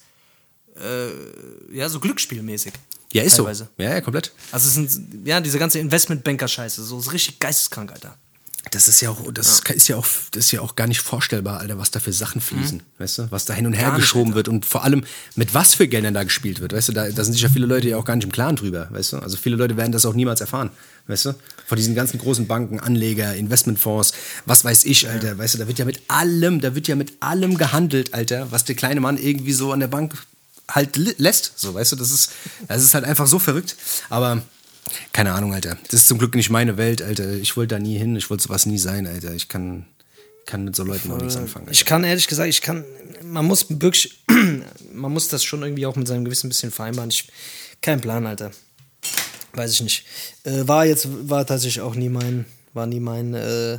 äh, ja, so glücksspielmäßig. Ja, ist teilweise. so. Ja, ja, komplett. Also es sind, ja, diese ganze Investmentbanker-Scheiße, so ist richtig geisteskrank, Alter. Das ist ja auch, das ist ja auch, das ist ja auch gar nicht vorstellbar, Alter, was da für Sachen fließen, weißt du, was da hin und her Gar nicht, geschoben wird und vor allem mit was für Geldern da gespielt wird, weißt du, da, da sind sich ja viele Leute ja auch gar nicht im Klaren drüber, weißt du, also viele Leute werden das auch niemals erfahren, weißt du, von diesen ganzen großen Banken, Anleger, Investmentfonds, was weiß ich, Alter, weißt du, da wird ja mit allem, da wird ja mit allem gehandelt, Alter, was der kleine Mann irgendwie so an der Bank halt lässt, so, weißt du, das ist, das ist halt einfach so verrückt, aber keine Ahnung, Alter. Das ist zum Glück nicht meine Welt, Alter. Ich wollte da nie hin, ich wollte sowas nie sein, Alter. Ich kann, kann mit so Leuten auch nichts anfangen. Alter. Ich kann ehrlich gesagt, ich kann, man muss wirklich, man muss das schon irgendwie auch mit seinem Gewissen ein bisschen vereinbaren. Ich, kein Plan, Alter. Weiß ich nicht. Äh, war jetzt, war tatsächlich auch nie mein, war nie mein, äh,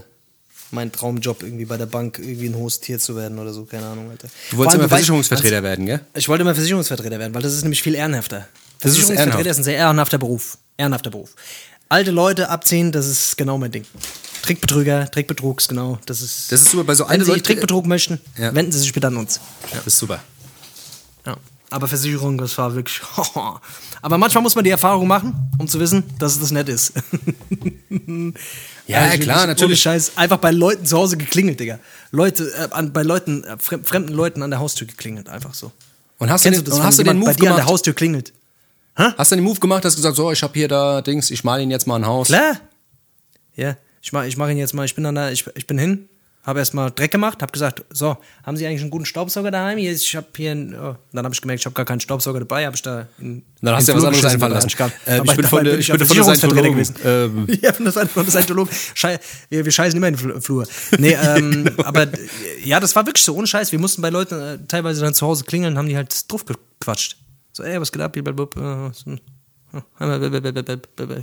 mein Traumjob, irgendwie bei der Bank irgendwie ein hohes Tier zu werden oder so, keine Ahnung, Alter. Du wolltest allem, immer Versicherungsvertreter werden, gell? Ich wollte immer Versicherungsvertreter werden, weil das ist nämlich viel ehrenhafter. Das ist Versicherungsvertreter ehrenhaft. ist ein sehr ehrenhafter Beruf. Ehrenhafter Beruf. Alte Leute abziehen, das ist genau mein Ding. Trickbetrüger, Trickbetrugs, genau. Das ist, Das ist super, bei so Wenn alten Sie Leuten- Trickbetrug möchten, Ja. wenden Sie sich bitte an uns. Ja, das ist super. Ja. Aber Versicherung, das war wirklich. Aber manchmal muss man die Erfahrung machen, um zu wissen, dass es das nett ist. Ja, Also klar, natürlich. Scheiß, einfach bei Leuten zu Hause geklingelt, Digga. Leute, äh, an, bei Leuten, äh, fremd- fremden Leuten an der Haustür geklingelt, einfach so. Und hast du Kennst den, du das, und hast du wenn den Move bei dir an der gemacht? Haustür klingelt? Hast du den Move gemacht, hast gesagt, so, ich habe hier da Dings, ich mal ihn jetzt mal ein Haus. Klar. Ja, ich mach, ich mach ihn jetzt mal, ich bin, an der, ich, ich bin hin, habe erstmal Dreck gemacht, habe gesagt, so, haben Sie eigentlich einen guten Staubsauger daheim? Hier, Ich habe hier, einen, oh. dann habe ich gemerkt, ich habe gar keinen Staubsauger dabei, habe ich da in, Dann hast du ja was anderes einfallen da lassen. ich gar- Äh, ich Aber bin von der- ich bin von der Scientologen. gewesen. ja, von der, von der Scientologen. Schei wir, wir scheißen immer in den Fl- Flur. Nee, ähm, aber äh, ja, das war wirklich so, ohne Scheiß. Wir mussten bei Leuten äh, teilweise dann zu Hause klingeln, haben die halt drauf gequatscht. So, ey, was geht ab? Ich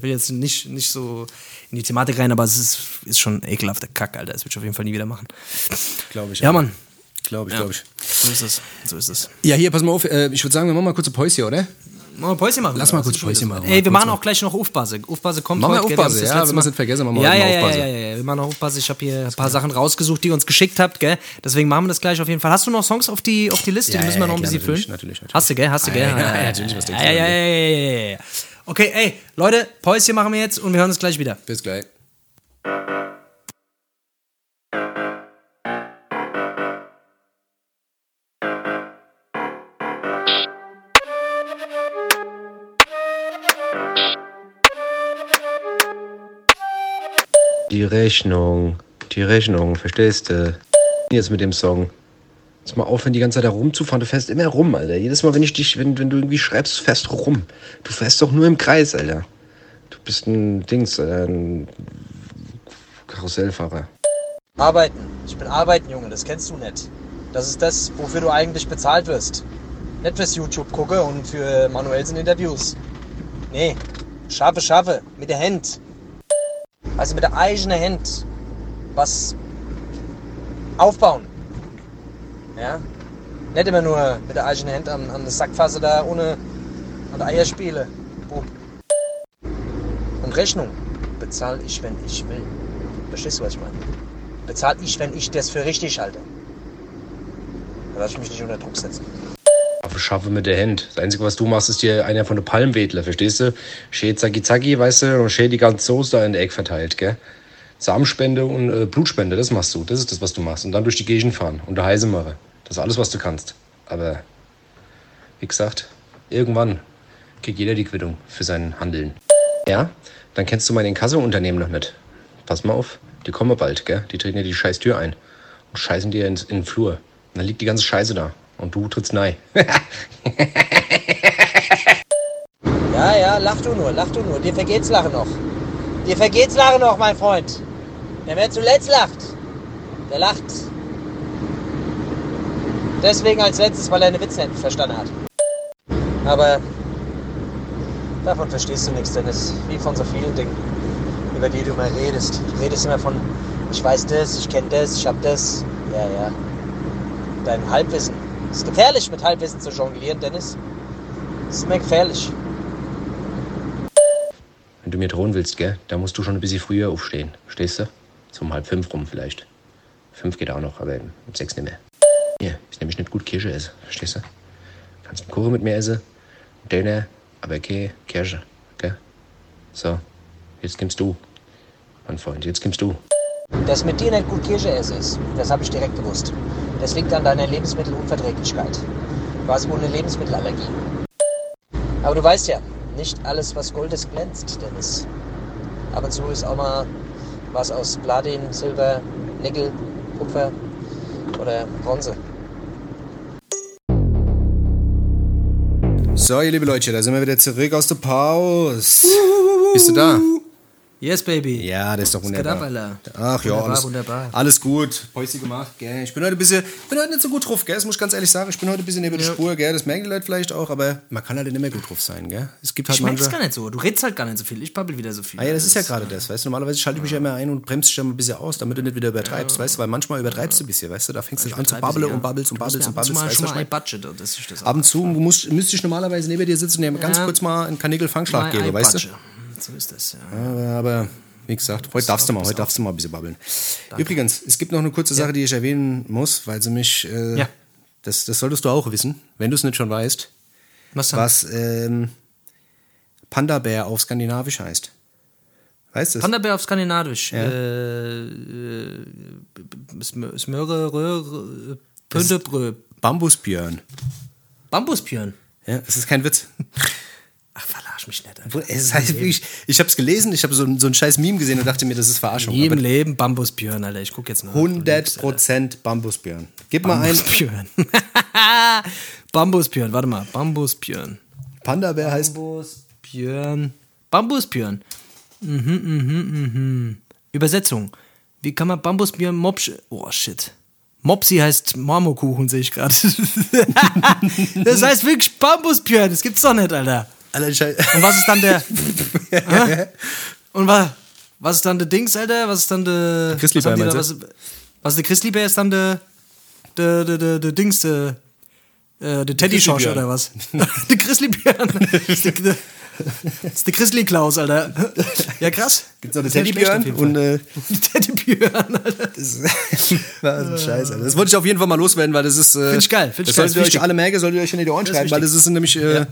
will jetzt nicht, nicht so in die Thematik rein, aber es ist, ist schon ekelhafter Kack, Alter. Das würde ich auf jeden Fall nie wieder machen. Glaube ich. Ja, Mann. Glaube ich, Ja. glaube ich. So ist es. So ist es. Ja, hier, pass mal auf. Äh, ich würde sagen, wir machen mal kurz eine Pause hier, oder? Machen wir Päuschen machen. Lass mal kurz Päuschen machen. Ey, wir machen mal. auch gleich noch Aufbase. Aufbase kommt Machen wir heute. das ja, wenn wir es Mal- nicht vergessen, machen wir ja, ja, mal ja, ja, ja, ja. Wir machen auch Aufbase. Ich habe hier ein paar Sachen rausgesucht, die ihr uns geschickt habt, gell? Deswegen machen wir das gleich auf jeden Fall. Hast du noch Songs auf die, auf die Liste? Ja, die müssen wir noch ein bisschen füllen. natürlich, natürlich. Hast du, gell? Hast du, gell? ja, natürlich, was denkst du ja, denn? ja, ja, ja, ja. Okay, ey, Leute, Päuschen machen wir jetzt und wir hören uns gleich wieder. Bis gleich. Rechnung, die Rechnung, verstehst du? Jetzt mit dem Song. Jetzt mal aufhören, die ganze Zeit da rumzufahren. Du fährst immer rum, Alter. Jedes Mal, wenn ich dich, wenn, wenn du irgendwie schreibst, fährst du rum. Du fährst doch nur im Kreis, Alter. Du bist ein Dings, ein Karussellfahrer. Arbeiten. Ich bin arbeiten, Junge, das kennst du nicht. Das ist das, wofür du eigentlich bezahlt wirst. Nicht fürs YouTube gucke und für manuellen Interviews. Nee, schaffe, schaffe, mit der Hand. Also mit der eigenen Hand was aufbauen. Ja? Nicht immer nur mit der eigenen Hand an, an der Sackfasse da ohne an der Eierspiele. Bub. Und Rechnung bezahle ich, wenn ich will. Verstehst du, was ich meine? Bezahle ich, wenn ich das für richtig halte. Da lasse ich mich nicht unter Druck setzen. Schaffe mit der Hand. Das Einzige, was du machst, ist dir einer von der Palmwedler, verstehst du? Schön zacki zacki, weißt du, und schön die ganze Soße da in der Eck verteilt, gell? Samenspende und äh, Blutspende, das machst du. Das ist das, was du machst. Und dann durch die Gegend fahren und der Heise machen. Das ist alles, was du kannst. Aber, wie gesagt, irgendwann kriegt jeder die Quittung für sein Handeln. Ja? Dann kennst du mein Inkasso-Unternehmen noch nicht. Pass mal auf, die kommen bald, gell? Die treten dir die scheiß Tür ein und scheißen dir ins, in den Flur. Und dann liegt die ganze Scheiße da. Und du trittst nein. Ja, ja, lach du nur, lach du nur. Dir vergeht's Lachen noch. Dir vergeht's Lachen noch, mein Freund. Der wer zuletzt lacht, der lacht. Deswegen als letztes, weil er eine Witze verstanden hat. Aber davon verstehst du nichts, Dennis. Wie von so vielen Dingen, über die du immer redest. Du redest immer von, ich weiß das, ich kenne das, ich hab das. Ja, ja. Dein Halbwissen. Es ist gefährlich, mit Halbwissen zu jonglieren, Dennis. Es ist immer gefährlich. Wenn du mir drohen willst, gell, da musst du schon ein bisschen früher aufstehen. Stehst du? So um halb fünf rum vielleicht. Fünf geht auch noch, aber um sechs nicht mehr. Hier, ist nämlich nicht gut Kirsche essen. Verstehst du? Kannst einen Kuchen mit mir essen, Döner, aber keine Kirsche, gell? So, jetzt kommst du, mein Freund, jetzt kommst du. Dass mit dir nicht gut Kirsche essen ist, das habe ich direkt gewusst. Das liegt an deiner Lebensmittelunverträglichkeit. Du hast wohl eine Lebensmittelallergie. Aber du weißt ja, nicht alles, was Gold ist, glänzt, Dennis. Ab und zu ist auch mal was aus Platin, Silber, Nickel, Kupfer oder Bronze. So, ihr liebe Leute, da sind wir wieder zurück aus der Pause. Bist du da? Yes, baby. Ja, das ist doch wunderbar. ab, Alter? Ach ja, Wunderbar, alles, wunderbar. alles gut. Päuschen gemacht, gell. Ich bin heute ein bisschen, ich bin heute nicht so gut drauf, gell. Das muss ich ganz ehrlich sagen. Ich bin heute ein bisschen neben der Spur, gell. Das merken die Leute vielleicht auch, aber man kann halt nicht mehr gut drauf sein, gell. Es gibt halt Ich merk's manche. gar nicht so. Du redest halt gar nicht so viel. Ich babbel wieder so viel. Ah ja, das ist ja gerade das, weißt du. Normalerweise schalte ich mich ja immer ein und bremse dich ja mal ein bisschen aus, damit du nicht wieder übertreibst, weißt du. Weil manchmal übertreibst du ein bisschen, weißt du. Da fängst du an zu babbeln und babbelst und babbelst und babbelst. Mal weißt du, schon was mal ich ein mein? Budget und das ist das. Ab und zu musst, müsste ich normalerweise neben dir sitzen und dir ganz Ja. kurz mal einen Kanickel-Fangschlag geben, weißt du. So ist das, ja. Aber, aber wie gesagt, heute darfst du mal, heute darfst du mal ein bisschen babbeln. Übrigens, es gibt noch eine kurze Sache, die ich erwähnen muss, weil sie mich, äh, Ja. das, das solltest du auch wissen, wenn du es nicht schon weißt, Was dann? was ähm, Panda-Bär auf Skandinavisch heißt. Weißt du es? Panda-Bär auf Skandinavisch. Ja. Äh, äh, Smö- Smöre, Röhre. Bambusbjörn. Bambuspjörn. Ja, das ist kein Witz. Ach, verarsch mich nicht. Alter. Es heißt wirklich, ich habe es gelesen, ich habe so, ein- so ein scheiß Meme gesehen und dachte mir, das ist Verarschung. Nie im Leben Bambusbjörn, Alter. Ich guck jetzt mal. 100% Bambusbjörn. Gib mal ein. Bambusbjörn. Bambusbjörn, warte mal. Bambusbjörn. Panda-Bär heißt. Bambusbjörn. Bambusbjörn. Mhm, mhm, mhm. Übersetzung. Wie kann man Bambusbjörn Mopsch. Oh shit. Mopsi heißt Marmorkuchen, sehe ich gerade. das heißt wirklich Bambusbjörn. Das gibt's doch nicht, Alter. Und was ist dann der. Und was, was ist dann der Dings, Alter? Was ist dann der. Grizzlybär, was da- was, was ist der Grizzlybär? Ist dann der. Der, der, der, der Dings, der. Äh, der Teddy Schorsch oder was? der Grizzlybjörn. Das ist der, Grizzly Klaus, Alter. Ja, krass. Gibt's noch schlecht Teddybjörn und äh, Teddybjörn, Alter. das war ein Scheiß, Alter. Das wollte ich auf jeden Fall mal loswerden, weil das ist. Äh, Find ich geil, find ich das solltet ihr euch alle merken, solltet ihr euch in die Ohren schreiben, weil das ist nämlich. Äh, ja.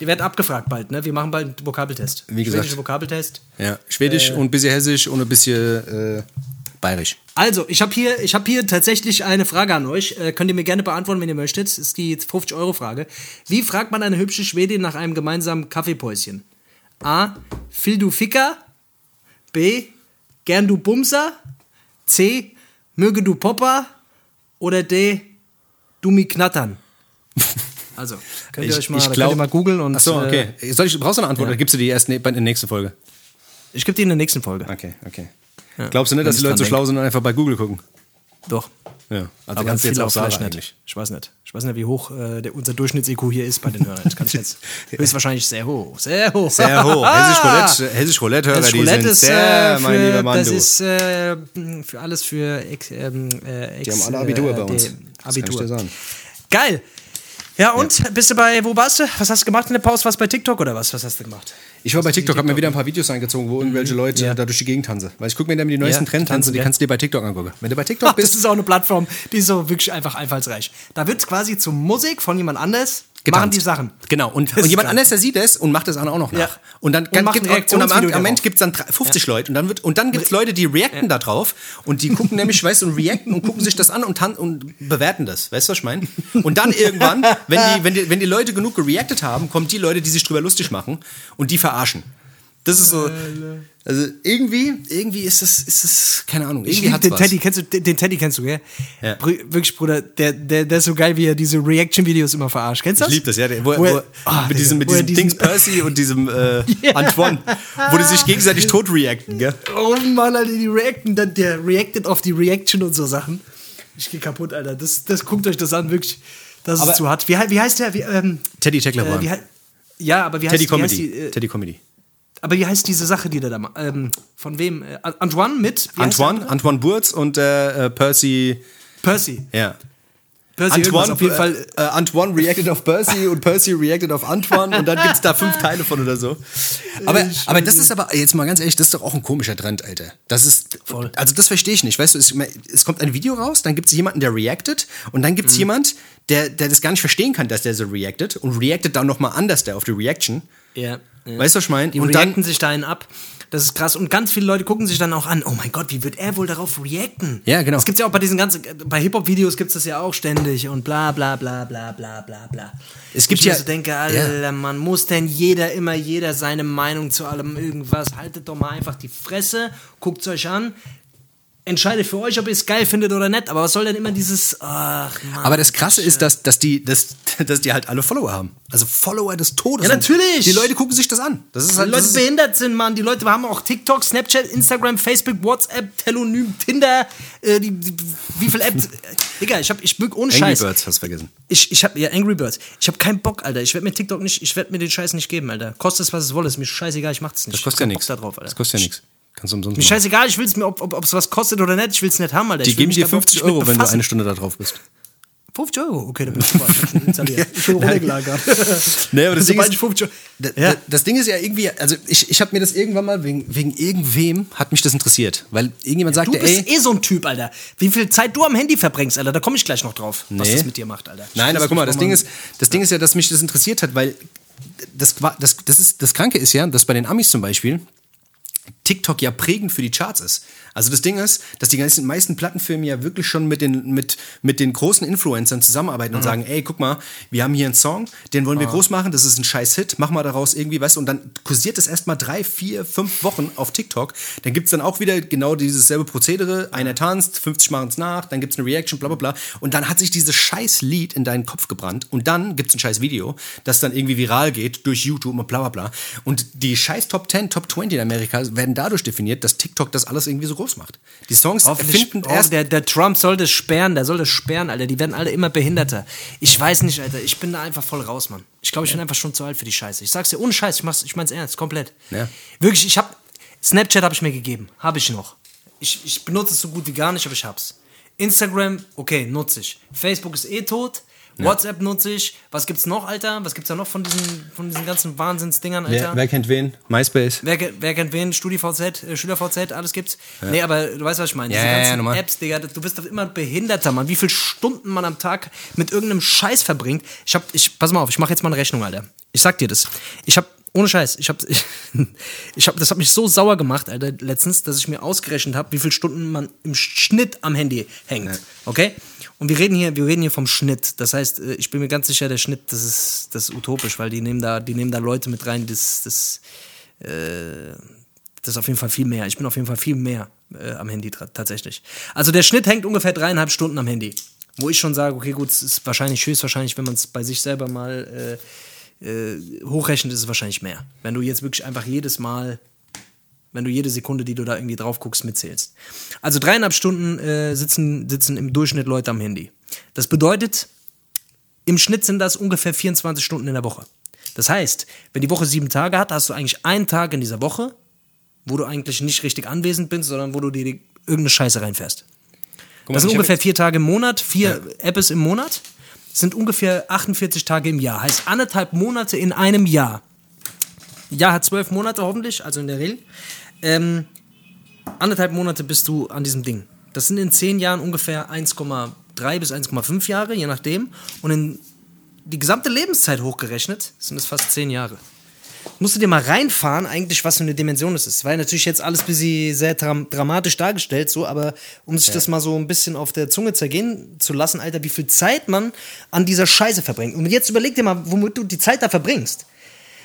Ihr werdet abgefragt bald, ne? Wir machen bald einen Vokabeltest. Wie gesagt. Schwedischer Vokabeltest. Schwedisch und ein bisschen Hessisch und ein bisschen äh, Bayerisch. Also, ich habe hier, ich hab hier tatsächlich eine Frage an euch. Äh, könnt ihr mir gerne beantworten, wenn ihr möchtet. Das ist die 50-Euro-Frage. Wie fragt man eine hübsche Schwedin nach einem gemeinsamen Kaffeepäuschen? A. Phil du Ficker? B. Gern du Bumser? C. Möge du Popper? Oder D. Du mi knattern? Also, könnt ihr euch mal, könnt ihr mal googeln und. Achso, äh, okay. Soll ich, brauchst du eine Antwort oder gibst du die erst ne, bei in der nächsten Folge? ich gebe die in der nächsten Folge. Okay, okay. Glaubst du nicht, Wenn dass die Leute so schlau sind und einfach bei Google gucken? Doch. Ja. Also Aber kannst du jetzt auch vielleicht nicht. eigentlich. Ich weiß nicht. Ich weiß nicht, wie hoch äh, der, unser Durchschnitts-IQ hier ist bei den Hörern. Das kann ich jetzt. Höchstwahrscheinlich sehr hoch. Sehr hoch. Sehr hoch. Hessisch Roulette, Hessisch Roulette-Hörer, Das die Roulette sind ist, sehr, äh, mein lieber für, Mann, das du. ist äh, für alles für Ex, ähm, äh, Ex, Die haben alle Abitur äh, bei uns. die Abitur. Geil. Ja, und bist du bei, wo warst du? Was hast du gemacht in der Pause? Was bei TikTok oder was? Was hast du gemacht? Ich war bei TikTok, habe mir wieder ein paar Videos eingezogen, wo irgendwelche Leute Ja. da durch die Gegend tanzen. Weil ich gucke mir dann die neuesten Ja, Trendtanzen, tanzen, die kannst du dir bei TikTok angucken. Wenn du bei TikTok Das bist, ist auch eine Plattform, die ist so wirklich einfach einfallsreich. Da wird quasi zu Musik von jemand anders, machen getanzt. die Sachen. Genau, und, Das und jemand geil. anderes, der sieht es und macht es dann auch noch nach. Ja. Und dann Und gibt, und am, am darauf. gibt es dann drei- 50 Leute und dann, wird, und dann gibt es Leute, die reacten da drauf und die gucken nämlich, weißt du, und reacten und gucken sich das an und, und bewerten das. Weißt du, was ich meine? Und dann irgendwann, wenn die, wenn, die, wenn die Leute genug gereactet haben, kommen die Leute, die sich drüber lustig machen und die verarschen. Das ist so. Also irgendwie, irgendwie ist das, ist das, keine Ahnung, Ich irgendwie lieb hat's den was. Teddy, kennst du, den, Teddy kennst du, gell? Ja. Brü- Wirklich, Bruder, der, der, der ist so geil, wie er diese Reaction-Videos immer verarscht. Kennst du Ich das? liebe das, ja. der- Wo, Wo er- Ah, mit diesem, mit diesem Dings Percy und diesem äh, Antoine, wo die sich gegenseitig tot reacten, gell? Oh Mann, Alter, die reacten, dann, der reactet auf die Reaction und so Sachen. Ich geh kaputt, Alter. Das, das guckt euch das an, wirklich. Das Aber- ist zu hart. Wie, wie heißt der? Wie, ähm, Teddy äh, wie, hei- ja, aber wie heißt, Teddy wie heißt Comedy. die, äh, Teddy Comedy. Aber wie heißt diese Sache, die der da macht? Ähm, von wem? Äh, Antoine mit? Antoine? Antoine Burz und äh, äh, Percy, Percy. ja. Percy Antoine, auf jeden Fall. äh, Antoine reacted auf Percy und Percy reacted auf Antoine und dann gibt's da fünf Teile von oder so. Aber, aber das ist aber, jetzt mal ganz ehrlich, das ist doch auch ein komischer Trend, Alter. Das ist, Voll. also das verstehe ich nicht, weißt du, es, es kommt ein Video raus, dann gibt's jemanden, der reactet und dann gibt's jemand, der, der das gar nicht verstehen kann, dass der so reactet und reactet dann nochmal anders der auf die Reaction. Ja. ja. Weißt du, was ich meine? Die Und reacten dann, sich da einen ab. Das ist krass. Und ganz viele Leute gucken sich dann auch an, oh mein Gott, wie wird er wohl darauf reacten? Ja, genau. Das gibt's ja auch bei diesen ganzen, bei Hip-Hop-Videos gibt's das ja auch ständig und bla bla bla bla bla bla bla. Es gibt ich ja- so denke, Alter, man muss denn jeder, immer jeder seine Meinung zu allem irgendwas. Haltet doch mal einfach die Fresse, guckt's euch an. Entscheidet für euch, ob ihr es geil findet oder nicht. Aber was soll denn immer dieses, ach Mann. aber das Krasse ist, dass, dass, die, dass, dass die halt alle Follower haben. Also Follower des Todes. Ja, natürlich. Die Leute gucken sich das an. Das ist Die halt, Leute das ist, behindert sind, Mann. Die Leute haben auch TikTok, Snapchat, Instagram, Facebook, WhatsApp, Telonym, Tinder, äh, die, die, wie viel Apps. Digga, ich hab, ich bück ohne Angry Scheiß. Birds hast du vergessen. Ich, ich hab, ja, Angry Birds. Ich hab keinen Bock, Alter. Ich werd mir TikTok nicht, ich werd mir den Scheiß nicht geben, Alter. Kostet es, was es wolle. Ist mir scheißegal, ich mach's nicht. Das kostet ja nichts. Da drauf, Alter. Das kostet ja nichts. Kannst du umsonst Mir machen. scheißegal, ich will's mir, ob, ob, ob's was kostet oder nicht, ich will's nicht haben, Alter. Die ich will geben dir da überhaupt 50 nicht mit Euro, wenn du eine Stunde da drauf bist. 50 Euro? Okay, dann bin ich super. Ich bin runtergelagert. Nee, aber das Ding ist- ich 50 Euro. Da- Ja. da- Das Ding ist ja irgendwie, also ich, ich habe mir das irgendwann mal, wegen, wegen irgendwem hat mich das interessiert. Weil irgendjemand Du sagte, bist ey, eh so ein Typ, Alter. Wie viel Zeit du am Handy verbringst, Alter, da komme ich gleich noch drauf, was Nee. das mit dir macht, Alter. Ich Nein, aber guck mal, das Ding ist, das Ding ist ja, dass mich das interessiert hat, weil das, das, das, ist, das Kranke ist ja, dass bei den Amis zum Beispiel, TikTok ja prägend für die Charts ist. Also das Ding ist, dass die ganzen meisten Plattenfirmen ja wirklich schon mit den, mit, mit den großen Influencern zusammenarbeiten und Mhm. sagen, ey, guck mal, wir haben hier einen Song, den wollen wir groß machen, das ist ein scheiß Hit, mach mal daraus irgendwie, weißt du, und dann kursiert es erstmal drei, vier, fünf Wochen auf TikTok. Dann gibt's dann auch wieder genau dieses selbe Prozedere, einer tanzt, 50 machen's nach, dann gibt's eine Reaction, bla bla bla. Und dann hat sich dieses scheiß Lied in deinen Kopf gebrannt und dann gibt's ein scheiß Video, das dann irgendwie viral geht durch YouTube und bla bla bla. Und die scheiß Top 10, Top 20 in Amerika werden dadurch definiert, dass TikTok das alles irgendwie so groß macht. Die Songs finden oh, erst. der, der Trump soll das sperren, der soll das sperren, Alter. Die werden alle immer behinderter. Ich weiß nicht, Alter. Ich bin da einfach voll raus, Mann. Ich glaube, ich bin einfach schon zu alt für die Scheiße. Ich sag's dir ohne Scheiß, ich, mach's, ich mein's ernst, komplett. Ja. Wirklich, ich hab. Snapchat habe ich mir gegeben. Habe ich noch. Ich, ich benutze es so gut wie gar nicht, aber ich hab's. Instagram, okay, nutze ich. Facebook ist eh tot. WhatsApp nutze ich. Was gibt's noch, Alter? Was gibt's da noch von diesen, von diesen ganzen Wahnsinnsdingern, Alter? wer, wer kennt wen? MySpace. Wer, wer kennt wen? StudiVZ, äh, SchülerVZ, alles gibt's. Nee, aber du weißt, was ich meine. Ja, Diese ja, ja, ganzen normal. Apps, Digga, du bist doch immer behinderter, Mann. Wie viele Stunden man am Tag mit irgendeinem Scheiß verbringt. Ich hab, ich, pass mal auf, ich mache jetzt mal eine Rechnung, Alter. Ich sag dir das. Ich hab, ohne Scheiß, ich hab, ich, ich hab, das hat mich so sauer gemacht, Alter, letztens, dass ich mir ausgerechnet habe, wie viele Stunden man im Schnitt am Handy hängt. Okay? Und wir reden hier, wir reden hier vom Schnitt. Das heißt, äh, ich bin mir ganz sicher, der Schnitt, das ist, das ist utopisch, weil die nehmen da, die nehmen da Leute mit rein, das, das, das ist auf jeden Fall viel mehr. Ich bin auf jeden Fall viel mehr äh, am Handy tatsächlich. Also der Schnitt hängt ungefähr dreieinhalb Stunden am Handy. Wo ich schon sage, okay, gut, es ist wahrscheinlich höchstwahrscheinlich, wenn man es bei sich selber mal äh, äh, hochrechnet, ist es wahrscheinlich mehr. Wenn du jetzt wirklich einfach jedes Mal, wenn du jede Sekunde, die du da irgendwie drauf guckst, mitzählst. Also dreieinhalb Stunden äh, sitzen, sitzen im Durchschnitt Leute am Handy. Das bedeutet, im Schnitt sind das ungefähr 24 Stunden in der Woche. Das heißt, wenn die Woche sieben Tage hat, hast du eigentlich einen Tag in dieser Woche, wo du eigentlich nicht richtig anwesend bist, sondern wo du dir irgendeine Scheiße reinfährst. mal, das sind ungefähr vier Tage im Monat, vier Apps im Monat, sind ungefähr 48 Tage im Jahr. Heißt anderthalb Monate in einem Jahr. Jahr hat zwölf Monate hoffentlich, also in der Regel. Ähm, anderthalb Monate bist du an diesem Ding. Das sind in zehn Jahren ungefähr 1,3 bis 1,5 Jahre, je nachdem. Und in die gesamte Lebenszeit hochgerechnet sind es fast zehn Jahre. Musst du dir mal reinfahren, eigentlich, was für eine Dimension es ist. Weil natürlich jetzt alles ein bisschen sehr dram dramatisch dargestellt, so, aber um sich das mal so ein bisschen auf der Zunge zergehen zu lassen, Alter, wie viel Zeit man an dieser Scheiße verbringt. Und jetzt überleg dir mal, womit du die Zeit da verbringst.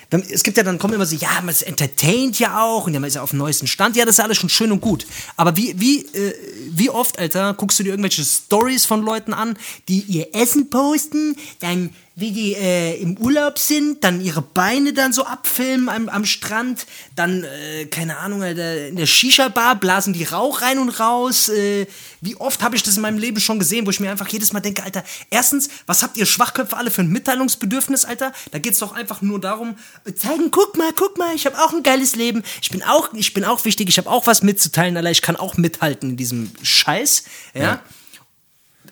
Wenn- Es gibt ja dann kommen immer so, ja, man ist entertaint ja auch und ja, man ist ja auf dem neuesten Stand. Ja, das ist alles schon schön und gut. Aber wie, wie, äh, wie oft, Alter, guckst du dir irgendwelche Stories von Leuten an, die ihr Essen posten, dann wie die äh, im Urlaub sind, dann ihre Beine dann so abfilmen am, am Strand, dann, äh, keine Ahnung, in der Shisha-Bar blasen die Rauch rein und raus. Äh, wie oft habe ich das in meinem Leben schon gesehen, wo ich mir einfach jedes Mal denke, Alter, erstens, was habt ihr Schwachköpfe alle für ein Mitteilungsbedürfnis, Alter? Da geht's doch einfach nur darum, äh, zeigen, guck mal, guck mal, ich habe auch ein geiles Leben. Ich bin auch, ich bin auch wichtig, ich habe auch was mitzuteilen, Alter, ich kann auch mithalten in diesem Scheiß, ja.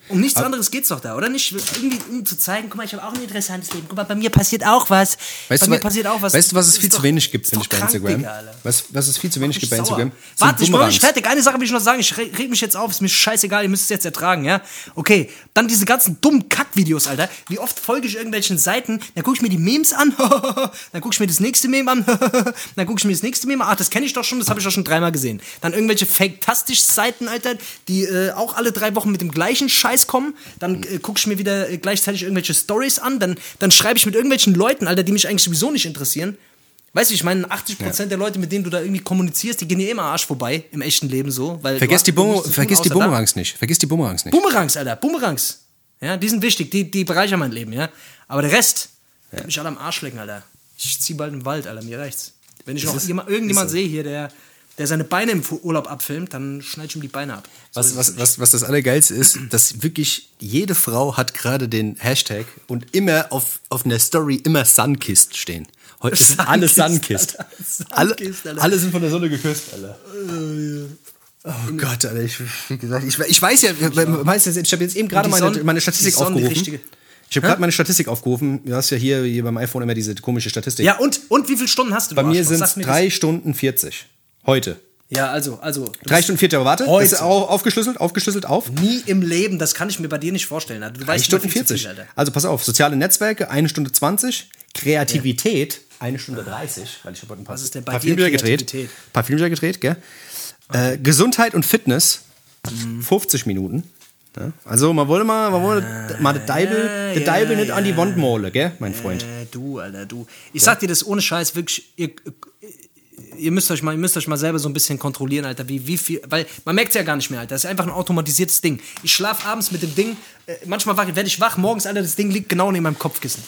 Um nichts anderes geht's doch da, oder nicht? Irgendwie, um zu zeigen, guck mal, ich habe auch ein interessantes Leben. Guck mal, bei mir passiert auch was. Weißt bei du, mir passiert auch was. Weißt du, was es viel doch- zu wenig gibt, finde ich, bei Instagram? Digga, was, was es viel zu wenig gibt bei. Instagram? Warte, ich bin noch nicht fertig. Eine Sache will ich noch sagen. Ich re- reg mich jetzt auf. Ist mir scheißegal. Ihr müsst es jetzt ertragen, ja? Okay. Dann diese ganzen dummen Kackvideos, Alter. Wie oft folge ich irgendwelchen Seiten? Dann gucke ich mir die Memes an. dann gucke ich mir das nächste Meme an. dann gucke ich mir das nächste Meme an. Ach, das kenne ich doch schon. Das habe ich doch schon dreimal gesehen. Dann irgendwelche Fake-tastisch-Seiten, Alter, die äh, auch alle drei Wochen mit dem gleichen Scheiß kommen. Dann äh, gucke ich mir wieder äh, gleichzeitig irgendwelche Stories an. Dann, dann schreibe ich mit irgendwelchen Leuten, Alter, die mich eigentlich sowieso nicht interessieren. Weißt du, ich meine, 80% der Leute, mit denen du da irgendwie kommunizierst, die gehen dir immer Arsch vorbei im echten Leben so. Weil Vergiss die, tun, vergiss die außer da. Boomerangs nicht. Vergiss die Boomerangs nicht. Boomerangs, Alter, Boomerangs. Ja, die sind wichtig, die, die bereichern mein Leben, ja. Aber der Rest, ja. mich alle am Arsch lecken, Alter. Ich zieh bald in den Wald, Alter, mir reicht's. Wenn ich noch irgendjemand sehe hier, der, der seine Beine im Urlaub abfilmt, dann schneide ich ihm die Beine ab. So Was, ist was, was, was das Allergeilste ist, dass wirklich jede Frau hat gerade den Hashtag und immer auf, auf einer Story immer Sunkissed stehen. Heute sind alle Sunkissed. Alter. Alle, Sunkissed, Alter. alle sind von der Sonne geküsst, Alter. Oh Gott, Alter, ich, wie gesagt, ich, ich weiß ja, meistens, ich habe jetzt eben gerade meine, meine Statistik Sonne, aufgerufen. Ich habe gerade meine Statistik aufgerufen. Du hast ja hier, hier beim iPhone immer diese komische Statistik. Ja, und, und wie viele Stunden hast du? Bei mir sind es mir drei Stunden 40. Heute. Ja, also, also. Drei Stunden 40, aber warte. Heute. Ist auch aufgeschlüsselt, aufgeschlüsselt auf. Nie im Leben, das kann ich mir bei dir nicht vorstellen. Alter. Du Drei weißt Stunden immer viel zu 40. viel, also pass auf, soziale Netzwerke, eine Stunde 20. Kreativität, eine Stunde 30, weil ich habe heute ein paar, Was ist denn bei paar dir Filmchen gedreht. Kreativität? paar Filmchen gedreht, gell? Äh, Gesundheit und Fitness, Mhm. 50 Minuten. Ja? Also man wollte mal, man wollte mal der Deibel, der ja, Deibel nicht an die ja. Wand malen, gell, mein Freund. Äh, du, Alter, du. Ich sag dir das ohne Scheiß, wirklich, ihr, ihr müsst euch mal, ihr müsst euch mal selber so ein bisschen kontrollieren, Alter, wie, wie viel, weil man merkt es ja gar nicht mehr, Alter. Das ist einfach ein automatisiertes Ding. Ich schlafe abends mit dem Ding, äh, manchmal werde ich wach, morgens, Alter, das Ding liegt genau neben meinem Kopfkissen.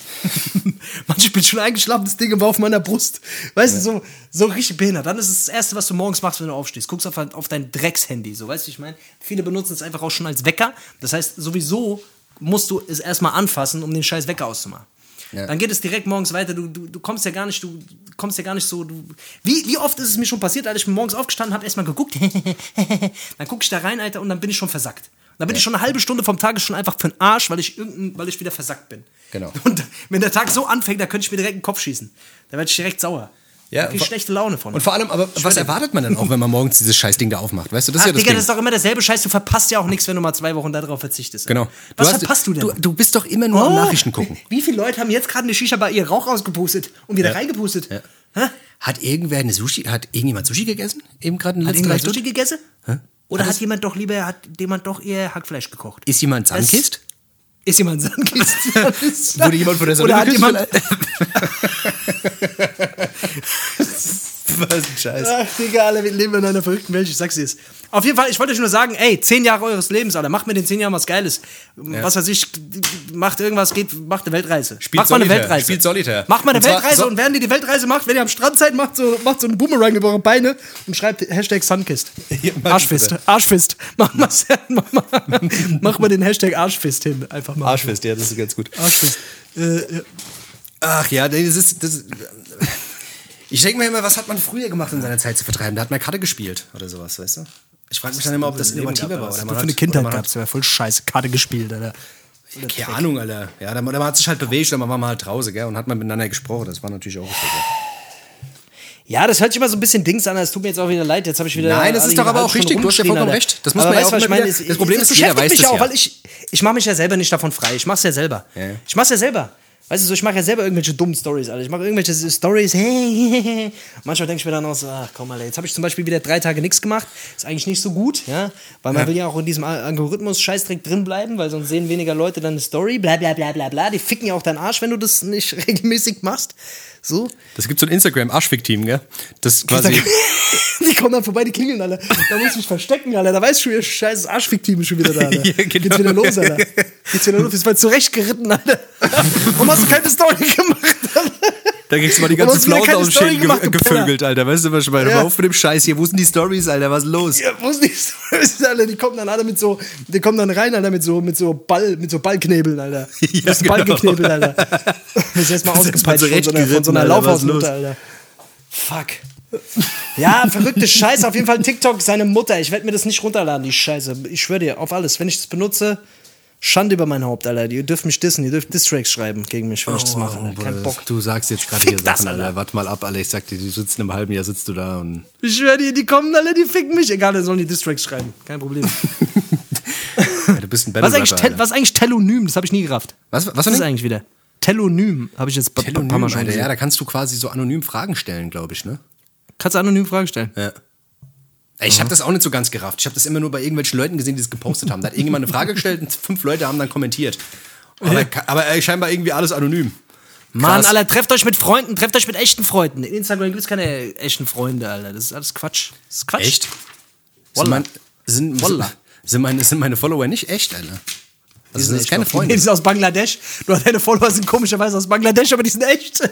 manchmal bin ich schon eingeschlafen, das Ding war auf meiner Brust. Weißt du, so, so richtig behindert. Dann ist es das Erste, was du morgens machst, wenn du aufstehst. Guckst auf, auf dein Dreckshandy, so, weißt du, ich meine? Viele benutzen es einfach auch schon als Wecker. Das heißt, sowieso musst du es erstmal anfassen, um den scheiß Wecker auszumachen. Ja. Dann geht es direkt morgens weiter. Du, du, du kommst ja gar nicht, du kommst ja gar nicht so. Du, wie, wie oft ist es mir schon passiert, Alter? Ich morgens aufgestanden, habe erstmal geguckt. dann gucke ich da rein, Alter, und dann bin ich schon versackt. Dann bin ich schon eine halbe Stunde vom Tag schon einfach für den Arsch, weil ich irgendein, weil ich wieder versackt bin. Genau. Und wenn der Tag so anfängt, da könnte ich mir direkt den Kopf schießen. Da werde ich direkt sauer. Ja, krieg ich schlechte Laune von. Und vor allem, aber was erwartet man denn auch, wenn man morgens dieses Scheißding da aufmacht? Weißt du, das ist Ach, ja das Digga, Ding. das ist doch immer derselbe Scheiß. Du verpasst ja auch nichts, wenn du mal zwei Wochen darauf verzichtest. Genau. Was hast- verpasst du denn? Du, du bist doch immer nur am Oh, Nachrichten gucken. Wie viele Leute haben jetzt gerade eine Shisha bei ihr Rauch rausgepustet und wieder Ja. reingepustet? Ja. Hat irgendwer eine Sushi, hat irgendjemand Sushi gegessen? Eben gerade Hat jemand Sushi gegessen? Oder Hat hat jemand doch lieber, hat jemand doch eher Hackfleisch gekocht? Ist jemand Sandkist? Ist jemand Sandkist? Wurde jemand von der Sonne Oder hat jemand... Was ein Scheiß. Ach, Digga, wir leben in einer verrückten Welt, ich sag's dir. Auf jeden Fall, ich wollte euch nur sagen, ey, zehn Jahre eures Lebens, Alter, macht mit den zehn Jahren was Geiles. Was weiß ich, macht irgendwas, geht, macht eine Weltreise. Spielt macht mal eine Weltreise. spielt Solitär. Macht mal eine Und Weltreise so- und während ihr die Weltreise macht, wenn ihr am Strand seid, macht so, macht so einen Boomerang über eure Beine und schreibt Hashtag Sunkist. Ja, Arschfist. Arschfist. Mach mal, mach, mal, mach mal den Hashtag Arschfist hin, einfach mal. Arschfest, ja, das ist ganz gut. Arschfist. Äh, ja. Ach ja, nee, das ist. Das, ich denke mir immer, was hat man früher gemacht, um seine Zeit zu vertreiben? Da hat man Karte gespielt oder sowas, weißt du? Ich frage mich dann immer, ob das innovativer war. Was Oder man für eine Kindheit man hat- gab's, ja voll scheiße Karte gespielt, Alter. Keine Ahnung, Alter. Ja, da, da hat sich halt bewegt, dann war man halt draußen, gell, und hat man miteinander gesprochen. Das war natürlich auch so. Ja, das hört sich immer so ein bisschen Dings an, es tut mir jetzt auch wieder leid, jetzt habe ich wieder. Nein, das ist doch aber auch richtig, du hast ja vollkommen Alter. recht. Das muss aber man ja weißt du, auch was ich meine? wieder- Es- das Problem es ist, jeder beschäftigt weiß mich das auch, ja. weil ich, ich mache mich ja selber nicht davon frei. Ich mach's ja selber. Ja. Ich mach's ja selber. Weißt du, so, ich mache ja selber irgendwelche dummen Stories, Alter. Ich mache irgendwelche Stories. Manchmal denke ich mir dann auch so, ach komm, Alter, jetzt habe ich zum Beispiel wieder drei Tage nichts gemacht. Ist eigentlich nicht so gut, ja. Weil man will ja auch in diesem Algorithmus Scheißdreck drin bleiben, weil sonst sehen weniger Leute dann eine Story, bla bla bla bla bla. Die ficken ja auch deinen Arsch, wenn du das nicht regelmäßig machst. So. Das gibt so ein Instagram-Arschfick-Team, gell? Das quasi. Die kommen dann vorbei, die klingeln alle. Da muss ich mich verstecken, Alter. Da weißt du schon, ihr scheiß Arschfick-Team ist schon wieder da, Alter. Ja, genau. Geht's wieder los, Alter. Geht's wieder los. Ist mal zurechtgeritten, Alter. Warum hast du keine Story gemacht, Alter? Da kriegst du mal die keine aus dem Story Schädel ge gevögelt, Alter. Weißt du, was ich meine? Ja. Hör auf mit dem Scheiß hier. Wo sind die Stories, Alter? Was ist los? Ja, wo sind die Stories, Alter? Die kommen dann alle mit so, die kommen dann rein, Alter, mit so, mit so Ball, mit so Ballknebeln, Alter. Ja, das genau. geknebelt, Alter. Das ist erstmal ausgepeitscht von so einer, von so einer Laufhausmutter? Alter. Fuck. Ja, verrückte Scheiße. Auf jeden Fall TikTok, seine Mutter. Ich werde mir das nicht runterladen, die Scheiße. Ich schwöre dir, auf alles. Wenn ich das benutze, Schande über mein Haupt, Alter. Ihr dürft mich dissen, ihr dürft Distracks schreiben gegen mich, wenn ich das mache. Alter. Kein Bock. Du sagst jetzt gerade hier Sachen, Alter. Alter. Warte mal ab, Alter. Ich sag dir, du sitzt in einem halben Jahr, sitzt du da und. Ich schwöre dir, die kommen alle, die ficken mich. Egal, dann sollen die Distracks schreiben. Kein Problem. Ja, du bist ein Was eigentlich, Tel was ist eigentlich Telonym? Das habe ich nie gerafft. Was- was was ist eigentlich wieder? Telonym habe ich jetzt Telonym, paar Mal schon Alter. Ja, da kannst du quasi so anonym Fragen stellen, glaube ich, ne? Kannst du anonym Fragen stellen? Ja. Ich habe das auch nicht so ganz gerafft. Ich habe das immer nur bei irgendwelchen Leuten gesehen, die das gepostet haben. Da hat irgendjemand eine Frage gestellt und fünf Leute haben dann kommentiert. Aber, aber äh, scheinbar irgendwie alles anonym. Mann. Alter, trefft euch mit Freunden, trefft euch mit echten Freunden. In Instagram gibt es keine echten Freunde, Alter. Das ist alles Quatsch. Das ist Quatsch. Echt? Sind, Wallah. mein, sind, Wallah. sind, meine, sind meine Follower nicht echt, Alter? Also sind das keine Die Freunde? sind aus Bangladesch. Nur deine Follower sind komischerweise aus Bangladesch, aber die sind echt.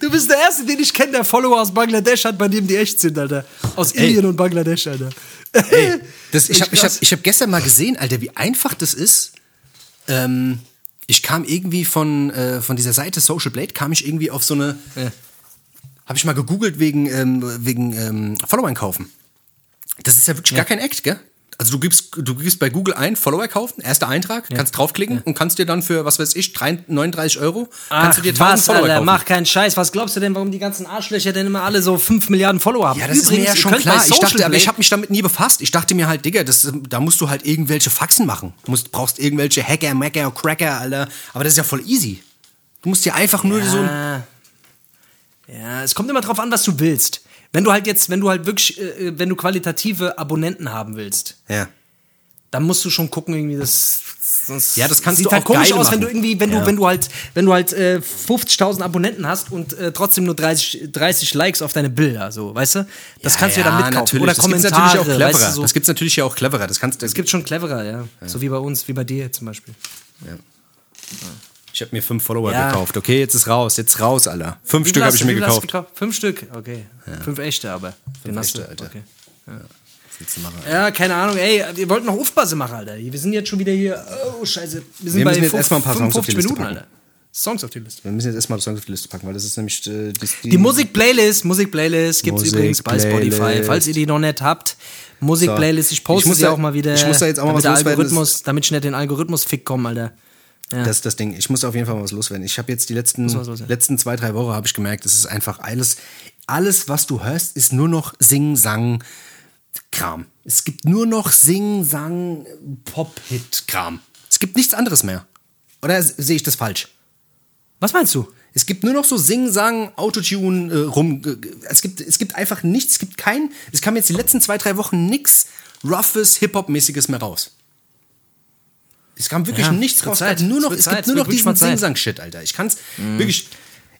du bist der Erste, den ich kenne, der Follower aus Bangladesch hat, bei dem die echt sind, Alter. Aus Ey. Indien und Bangladesch, Alter. Ey, das, ich habe ich hab, ich hab gestern mal gesehen, Alter, wie einfach das ist. Ähm, ich kam irgendwie von, äh, von dieser Seite Social Blade, kam ich irgendwie auf so eine. Ja. Habe ich mal gegoogelt wegen, ähm, wegen ähm, Follower kaufen. Das ist ja wirklich gar kein Act, gell? Also du gibst, du gibst bei Google ein, Follower kaufen, erster Eintrag, kannst draufklicken und kannst dir dann für, was weiß ich, 3, 39 Euro, kannst du dir 1000 was, Follower Alter, kaufen. mach keinen Scheiß. Was glaubst du denn, warum die ganzen Arschlöcher denn immer alle so 5 Milliarden Follower haben? Ja, das ist mir ja schon klar. Ich dachte, aber ich habe mich damit nie befasst. Ich dachte mir halt, Digga, das, da musst du halt irgendwelche Faxen machen. Du musst, brauchst irgendwelche Hacker, Macker, Cracker, Alter. Aber das ist ja voll easy. Du musst dir einfach nur so ein. Ja. ja, es kommt immer drauf an, was du willst. Wenn du halt jetzt, wenn du halt wirklich, äh, wenn du qualitative Abonnenten haben willst, Ja. dann musst du schon gucken, irgendwie das. Sonst Ja, das kannst sieht du halt auch komisch aus, wenn machen. du irgendwie, wenn Ja. du, wenn du halt, wenn du halt äh, 50.000 Abonnenten hast und äh, trotzdem nur 30, 30 Likes auf deine Bilder, so, weißt du? Das kannst du ja dann mitkaufen. Oder das gibt's Kommentare, natürlich auch cleverer. weißt du, so. Das gibt's natürlich ja auch cleverer. Das kannst Es gibt schon cleverer, ja. So wie bei uns, wie bei dir zum Beispiel. Ich habe mir fünf Follower Ja. gekauft. Okay, jetzt ist raus. Jetzt raus, Alter. Fünf Wie Stück habe ich mir du gekauft. Fünf Stück, okay. Fünf echte aber. Den hast echte, du. Alter. Okay. Du machen? Ja, keine Ahnung, ey, wir wollten noch Aufpasse machen, Alter. Wir sind jetzt schon wieder hier, oh, scheiße. Wir sind Wir bei müssen jetzt fünf- erstmal ein paar Songs auf die 55 Liste Minuten, packen. Alter. Songs auf die Liste. Wir müssen jetzt erstmal Songs auf die Liste packen, weil das ist nämlich äh, das, Die Musik-Playlist, Musik-Playlist gibt's Musik- übrigens bei Spotify, falls ihr die noch nicht habt. Musik-Playlist, ich poste Ich muss sie da- auch mal wieder. ich muss da jetzt auch mal was loswerden, Algorithmus, damit ich nicht den Algorithmus-Fick komme, Alter. Das ist das Ding. Ich muss auf jeden Fall mal was loswerden. Ich habe jetzt die letzten, letzten zwei, drei Wochen habe ich gemerkt, es ist einfach alles, alles, was du hörst, ist nur noch Sing, Sang, Kram. Es gibt nur noch Sing, Sang, Pop-Hit-Kram. Es gibt nichts anderes mehr. Oder sehe ich das falsch? Was meinst du? Es gibt nur noch so Sing, Sang, Autotune äh, rum. Es gibt, es gibt einfach nichts, es gibt kein, es kam jetzt die letzten zwei, drei Wochen nix roughes, Hip-Hop-mäßiges mehr raus. Es kam wirklich Ja, nichts es raus. Zeit, nur es noch, es Zeit, gibt es nur noch diesen. Mhm. Sing-Sang-Shit, Alter. Ich kann's wirklich.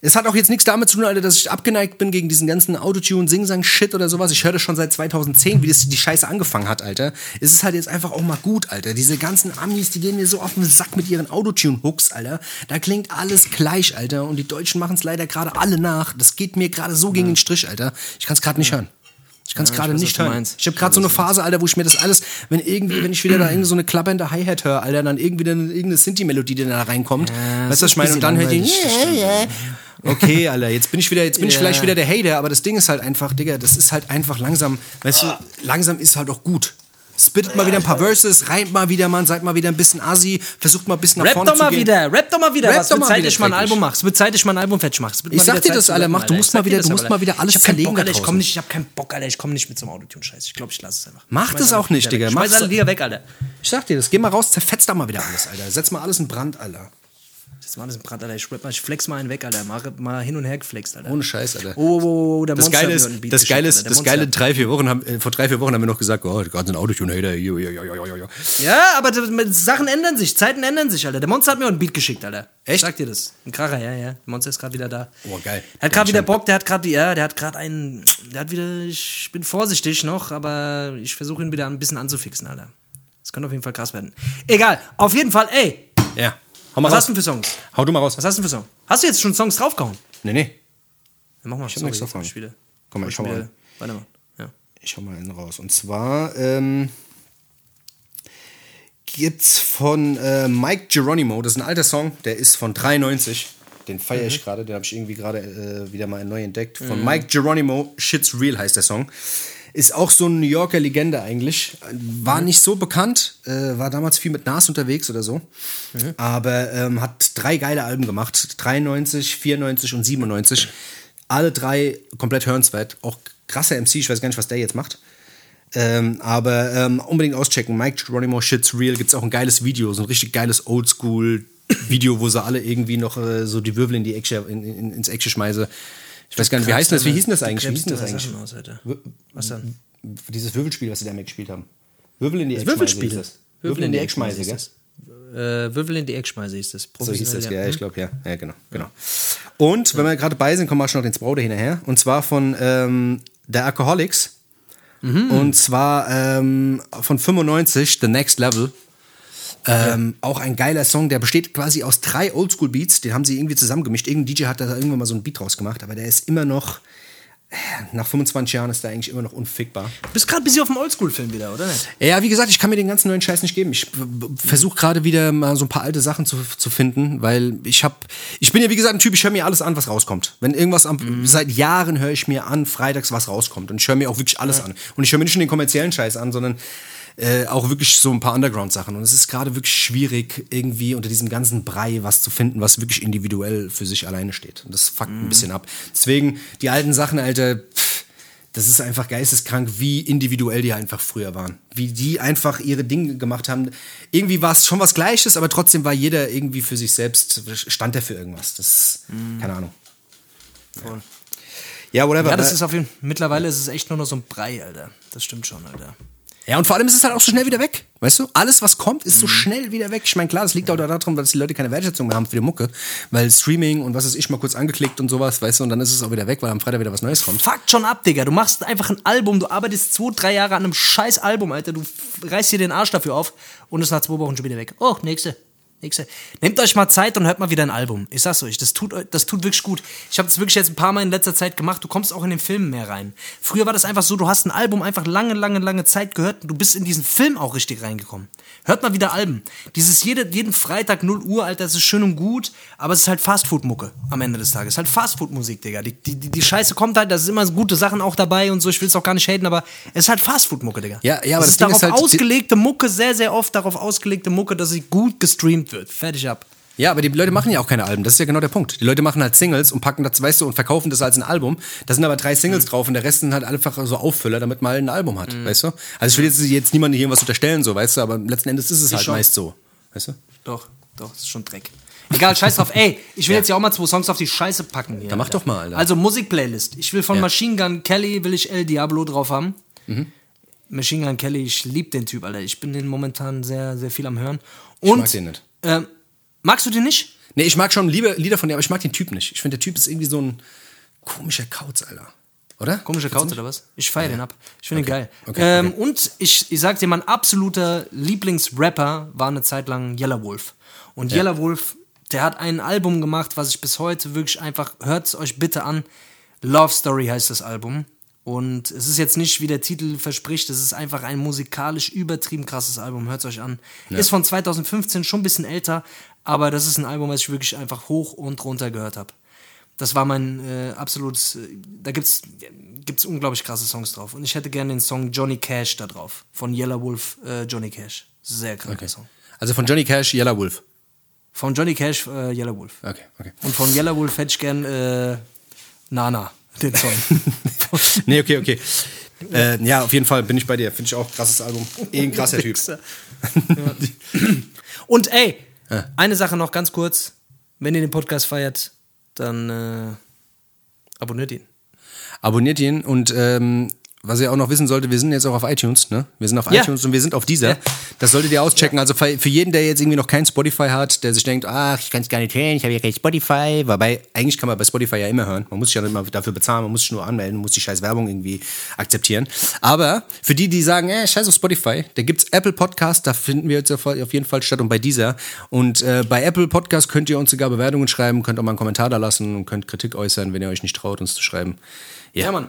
Es hat auch jetzt nichts damit zu tun, Alter, dass ich abgeneigt bin gegen diesen ganzen Autotune, Sing-Sang-Shit oder sowas. Ich höre das schon seit 2010, wie das die Scheiße angefangen hat, Alter. Es ist halt jetzt einfach auch mal gut, Alter. Diese ganzen Amis, die gehen mir so auf den Sack mit ihren Autotune-Hooks, Alter. Da klingt alles gleich, Alter. Und die Deutschen machen es leider gerade alle nach. Das geht mir gerade so gegen den Strich, Alter. Ich kann es gerade nicht hören. Ich kann es Ja, gerade ich nicht hören. Ich habe gerade so eine Phase, Alter, wo ich mir das alles, wenn irgendwie, wenn ich wieder da irgendwie so eine klappernde Hi-Hat höre, Alter, dann irgendwie dann irgendeine Sinti-Melodie, die da reinkommt. weißt du, was ich meine? ein Und dann hört die. bisschen Okay, Alter, jetzt bin ich wieder, jetzt bin ich Ja. vielleicht wieder der Hater, aber das Ding ist halt einfach, Digga, das ist halt einfach langsam, weißt du, langsam ist halt auch gut. Spittet mal wieder ein paar Verses, reimt mal wieder, Mann, seid mal wieder ein bisschen assi, versucht mal ein bisschen nach Rap vorne doch mal zu gehen. wieder, rap doch mal wieder, Rap was doch mal Zeit, wieder, ich mal ein. Album mache. Es wird Zeit, ich mal ein Album fertig wird Ich sag dir das, rappen, mach, du musst mal wieder- du musst mal wieder alles zerlegen ich komm nicht, ich hab keinen Bock, Alter, ich komm nicht mit so einem Autotune Scheiß. Ich glaube, ich lasse es einfach. Mach das alle auch nicht, Digga. Schmeiß alle Lieder weg, Alter. Ich sag dir das, geh mal raus, zerfetzt da mal wieder alles, Alter. Setz mal alles in Brand, Alter. Jetzt mal alles in Brand, Alter. Ich, mal, ich flex mal einen weg, Alter. Mach mal hin und her geflext, Alter. Ohne Scheiß, Alter. Oh, oh, oh, oh, der Das Monster Geile ist, das Geile ist, Der das. Geile drei, vier Wochen haben, äh, vor drei, vier Wochen haben wir noch gesagt, oh, die ganzen Autotune-Hater. Ja, aber das- Sachen ändern sich, Zeiten ändern sich, Alter. Der Monster hat mir auch einen Beat geschickt, Alter. Echt? Sag dir das. Ein Kracher, ja, ja. Der Monster ist gerade wieder da. Oh, geil. Er hat gerade wieder Bock, der hat gerade, ja, der hat gerade einen, der hat wieder, ich bin vorsichtig noch, aber ich versuche ihn wieder ein bisschen anzufixen, Alter. Das könnte auf jeden Fall krass werden. Egal, auf jeden Fall, ey, Ja. Hau mal was raus. hast du denn für Songs? Hau du mal raus. Was hast du denn für Songs? Hast du jetzt schon Songs draufgehauen? Nee, nee. Ja, mach mal, hab nichts draufgehauen. ich. Komm mal, ich hau wieder. mal. Warte mal. Ja. Ich hau mal einen raus. Und zwar ähm, gibt's von äh, Mike Geronimo, das ist ein alter Song, der ist von 93. Den feiere Mhm. ich gerade, den habe ich irgendwie gerade äh, wieder mal neu entdeckt. Von Mike Geronimo, Shit's Real heißt der Song. Ist auch so eine New Yorker Legende eigentlich. War Mhm. nicht so bekannt, äh, war damals viel mit Nas unterwegs oder so. Mhm. Aber ähm, hat drei geile Alben gemacht. 93, 94 und 97. Alle drei komplett hörenswert. Auch krasser MC, ich weiß gar nicht, was der jetzt macht. Ähm, aber ähm, unbedingt auschecken. Mike Geronimo, Shit's Real. Gibt's auch ein geiles Video, so ein richtig geiles Oldschool-Video, wo sie alle irgendwie noch äh, so die Wirbel in die Ecke, in, in, ins Eckche schmeiße. Ich weiß gar nicht, wie heißt das? Wie hieß denn das eigentlich? Wie hieß denn das eigentlich? Aus, Was dann? Dieses Wirbelspiel, was sie damit gespielt haben. Wirbel in die Das Eckschmeiße. Würfelspiel. hieß das. Wirbel in die Eckschmeiße, gell? Äh, Würfel in die Eckschmeiße ist das. So hieß das, ja, ich glaube, ja. Ja, genau. genau. Und wenn wir gerade bei sind, kommen wir schon noch den Braude hinterher. Und zwar von ähm, der Alcoholics. Und zwar ähm, von 95, The Next Level. Ähm, Auch ein geiler Song, der besteht quasi aus drei Oldschool-Beats. Den haben sie irgendwie zusammengemischt. Irgendein DJ hat da irgendwann mal so einen Beat draus gemacht, aber der ist immer noch, äh, nach 25 Jahren ist der eigentlich immer noch unfickbar. Du bist gerade ein bisschen auf dem Oldschool-Film wieder, oder? Ja, wie gesagt, ich kann mir den ganzen neuen Scheiß nicht geben. Ich versuche gerade wieder mal so ein paar alte Sachen zu, zu finden, weil ich habe, ich bin ja wie gesagt ein Typ, ich höre mir alles an, was rauskommt. Wenn irgendwas am, seit Jahren höre ich mir an, freitags was rauskommt und ich höre mir auch wirklich alles an. Und ich höre mir nicht nur den kommerziellen Scheiß an, sondern äh, auch wirklich so ein paar Underground-Sachen. Und es ist gerade wirklich schwierig, irgendwie unter diesem ganzen Brei was zu finden, was wirklich individuell für sich alleine steht. Und das fuckt ein bisschen ab. Deswegen, die alten Sachen, Alter, pff, das ist einfach geisteskrank, wie individuell die einfach früher waren. Wie die einfach ihre Dinge gemacht haben. Irgendwie war es schon was Gleiches, aber trotzdem war jeder irgendwie für sich selbst, stand er für irgendwas. Das, keine Ahnung. Ja, whatever. Ja, das ne? ist auf jeden Mittlerweile ist es echt nur noch so ein Brei, Alter. Das stimmt schon, Alter. Ja, und vor allem ist es halt auch so schnell wieder weg. Weißt du? Alles, was kommt, ist so schnell wieder weg. Ich meine, klar, das liegt auch daran, dass die Leute keine Wertschätzung mehr haben für die Mucke. Weil Streaming und was ist ich mal kurz angeklickt und sowas, weißt du, und dann ist es auch wieder weg, weil am Freitag wieder was Neues kommt. Fuckt schon ab, Digga. Du machst einfach ein Album, du arbeitest zwei, drei Jahre an einem scheiß Album, Alter. Du reißt dir den Arsch dafür auf und ist nach zwei Wochen schon wieder weg. Oh, nächste. Nächste. Nehmt euch mal Zeit und hört mal wieder ein Album. Ich sag's euch, das tut, das tut wirklich gut. Ich habe das wirklich jetzt ein paar Mal in letzter Zeit gemacht. Du kommst auch in den Filmen mehr rein. Früher war das einfach so, du hast ein Album einfach lange, lange, lange Zeit gehört und du bist in diesen Film auch richtig reingekommen. Hört mal wieder Alben. Dieses jede, jeden Freitag 0 Uhr, Alter, das ist schön und gut, aber es ist halt Fastfood-Mucke am Ende des Tages. Halt Fastfood-Musik, Digga. Die, die, die, Scheiße kommt halt, da sind immer gute Sachen auch dabei und so. Ich will es auch gar nicht haten, aber es ist halt Fastfood-Mucke, Digga. Ja, ja, aber es das ist Ding darauf ist halt, ausgelegte Mucke, sehr, sehr oft darauf ausgelegte Mucke, dass sie gut gestreamt wird. Fertig ab. Ja, aber die Leute machen ja auch keine Alben. Das ist ja genau der Punkt. Die Leute machen halt Singles und packen das, weißt du, und verkaufen das als ein Album. Da sind aber drei Singles drauf und der Rest sind halt einfach so Auffüller, damit man halt ein Album hat, weißt du? Also ich will jetzt, jetzt niemandem hier was unterstellen, so, weißt du, aber letzten Endes ist es halt schon. meist so, weißt du? Doch, doch, das ist schon Dreck. Egal, scheiß drauf. Ey, ich will jetzt ja auch mal zwei Songs auf die Scheiße packen hier. Dann mach doch mal, Alter. Also Musikplaylist. Ich will von Ja. Machine Gun Kelly, will ich El Diablo drauf haben. Machine Gun Kelly, ich lieb den Typ, Alter. Ich bin den momentan sehr, sehr viel am Hören. Und, mag den nicht. Ähm, magst du den nicht? Nee, ich mag schon Liebe, Lieder von dir, aber ich mag den Typ nicht. Ich finde, der Typ ist irgendwie so ein komischer Kauz, Alter. Oder? Komischer Kauz oder was? Ich feiere den ab. Ich finde ihn geil. Okay, ähm, okay. Und ich, ich sag dir, mein absoluter Lieblingsrapper war eine Zeit lang Yellow Wolf. Und Yellow Wolf, der hat ein Album gemacht, was ich bis heute wirklich einfach, hört es euch bitte an. Love Story heißt das Album. Und es ist jetzt nicht, wie der Titel verspricht, es ist einfach ein musikalisch übertrieben krasses Album. Hört es euch an. Ist von 2015, schon ein bisschen älter, aber das ist ein Album, was ich wirklich einfach hoch und runter gehört habe. Das war mein äh, absolutes. Äh, da gibt's gibt's unglaublich krasse Songs drauf. Und ich hätte gerne den Song Johnny Cash da drauf. Von Yellow Wolf, äh, Johnny Cash. Sehr kranker Song. Also von Johnny Cash, Yellow Wolf. Von Johnny Cash, äh, Yellow Wolf. Okay, okay. Und von Yellow Wolf hätte ich gern äh, Nana, den Song. Nee, okay, okay. Äh, ja, auf jeden Fall bin ich bei dir. Finde ich auch krasses Album. Eh ein krasser Typ. Und ey, eine Sache noch ganz kurz. Wenn ihr den Podcast feiert, dann äh, abonniert ihn. Abonniert ihn und ähm, was ihr auch noch wissen solltet, wir sind jetzt auch auf iTunes, ne? Wir sind auf Ja. iTunes und wir sind auf dieser. Ja. Das solltet ihr auschecken. Also für jeden, der jetzt irgendwie noch kein Spotify hat, der sich denkt, ach, ich kann es gar nicht hören, ich habe ja kein Spotify. Wobei, eigentlich kann man bei Spotify ja immer hören. Man muss sich ja nicht mal dafür bezahlen, man muss sich nur anmelden, man muss die scheiß Werbung irgendwie akzeptieren. Aber für die, die sagen, äh, scheiß auf Spotify, da gibt's Apple Podcast, da finden wir jetzt auf jeden Fall statt und bei dieser. Und äh, bei Apple Podcast könnt ihr uns sogar Bewertungen schreiben, könnt auch mal einen Kommentar da lassen und könnt Kritik äußern, wenn ihr euch nicht traut, uns zu schreiben. Ja, Mann.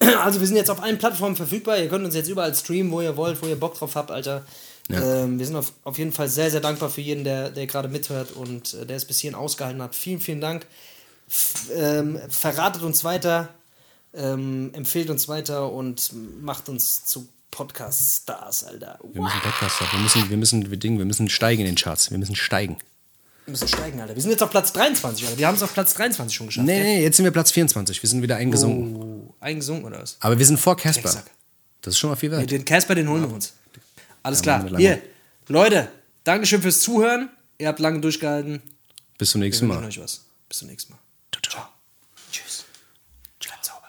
Also wir sind jetzt auf allen Plattformen verfügbar. Ihr könnt uns jetzt überall streamen, wo ihr wollt, wo ihr Bock drauf habt, Alter. Ähm, wir sind auf, auf jeden Fall sehr, sehr dankbar für jeden, der, der gerade mithört und äh, der es bis hierhin ausgehalten hat. Vielen, vielen Dank. F ähm, verratet uns weiter, ähm, empfehlt uns weiter und macht uns zu Podcast-Stars, Alter. Wir müssen Podcast haben. Wir müssen, wir müssen, wir, Ding, wir müssen steigen in den Charts. Wir müssen steigen. Wir müssen steigen, Alter. Wir sind jetzt auf Platz 23, Alter. Wir haben es auf Platz 23 schon geschafft. Nee, nee, jetzt sind wir Platz 24. Wir sind wieder eingesunken. Oh, eingesungen oder was? Aber wir sind vor Casper. Das ist schon mal viel Nee, wert. den Casper, den holen wir uns. Alles Ja, klar. Hier. Leute, Dankeschön fürs Zuhören. Ihr habt lange durchgehalten. Bis zum nächsten Mal. euch was. Bis zum nächsten Mal. Ciao. Tschüss. Bleibt sauber.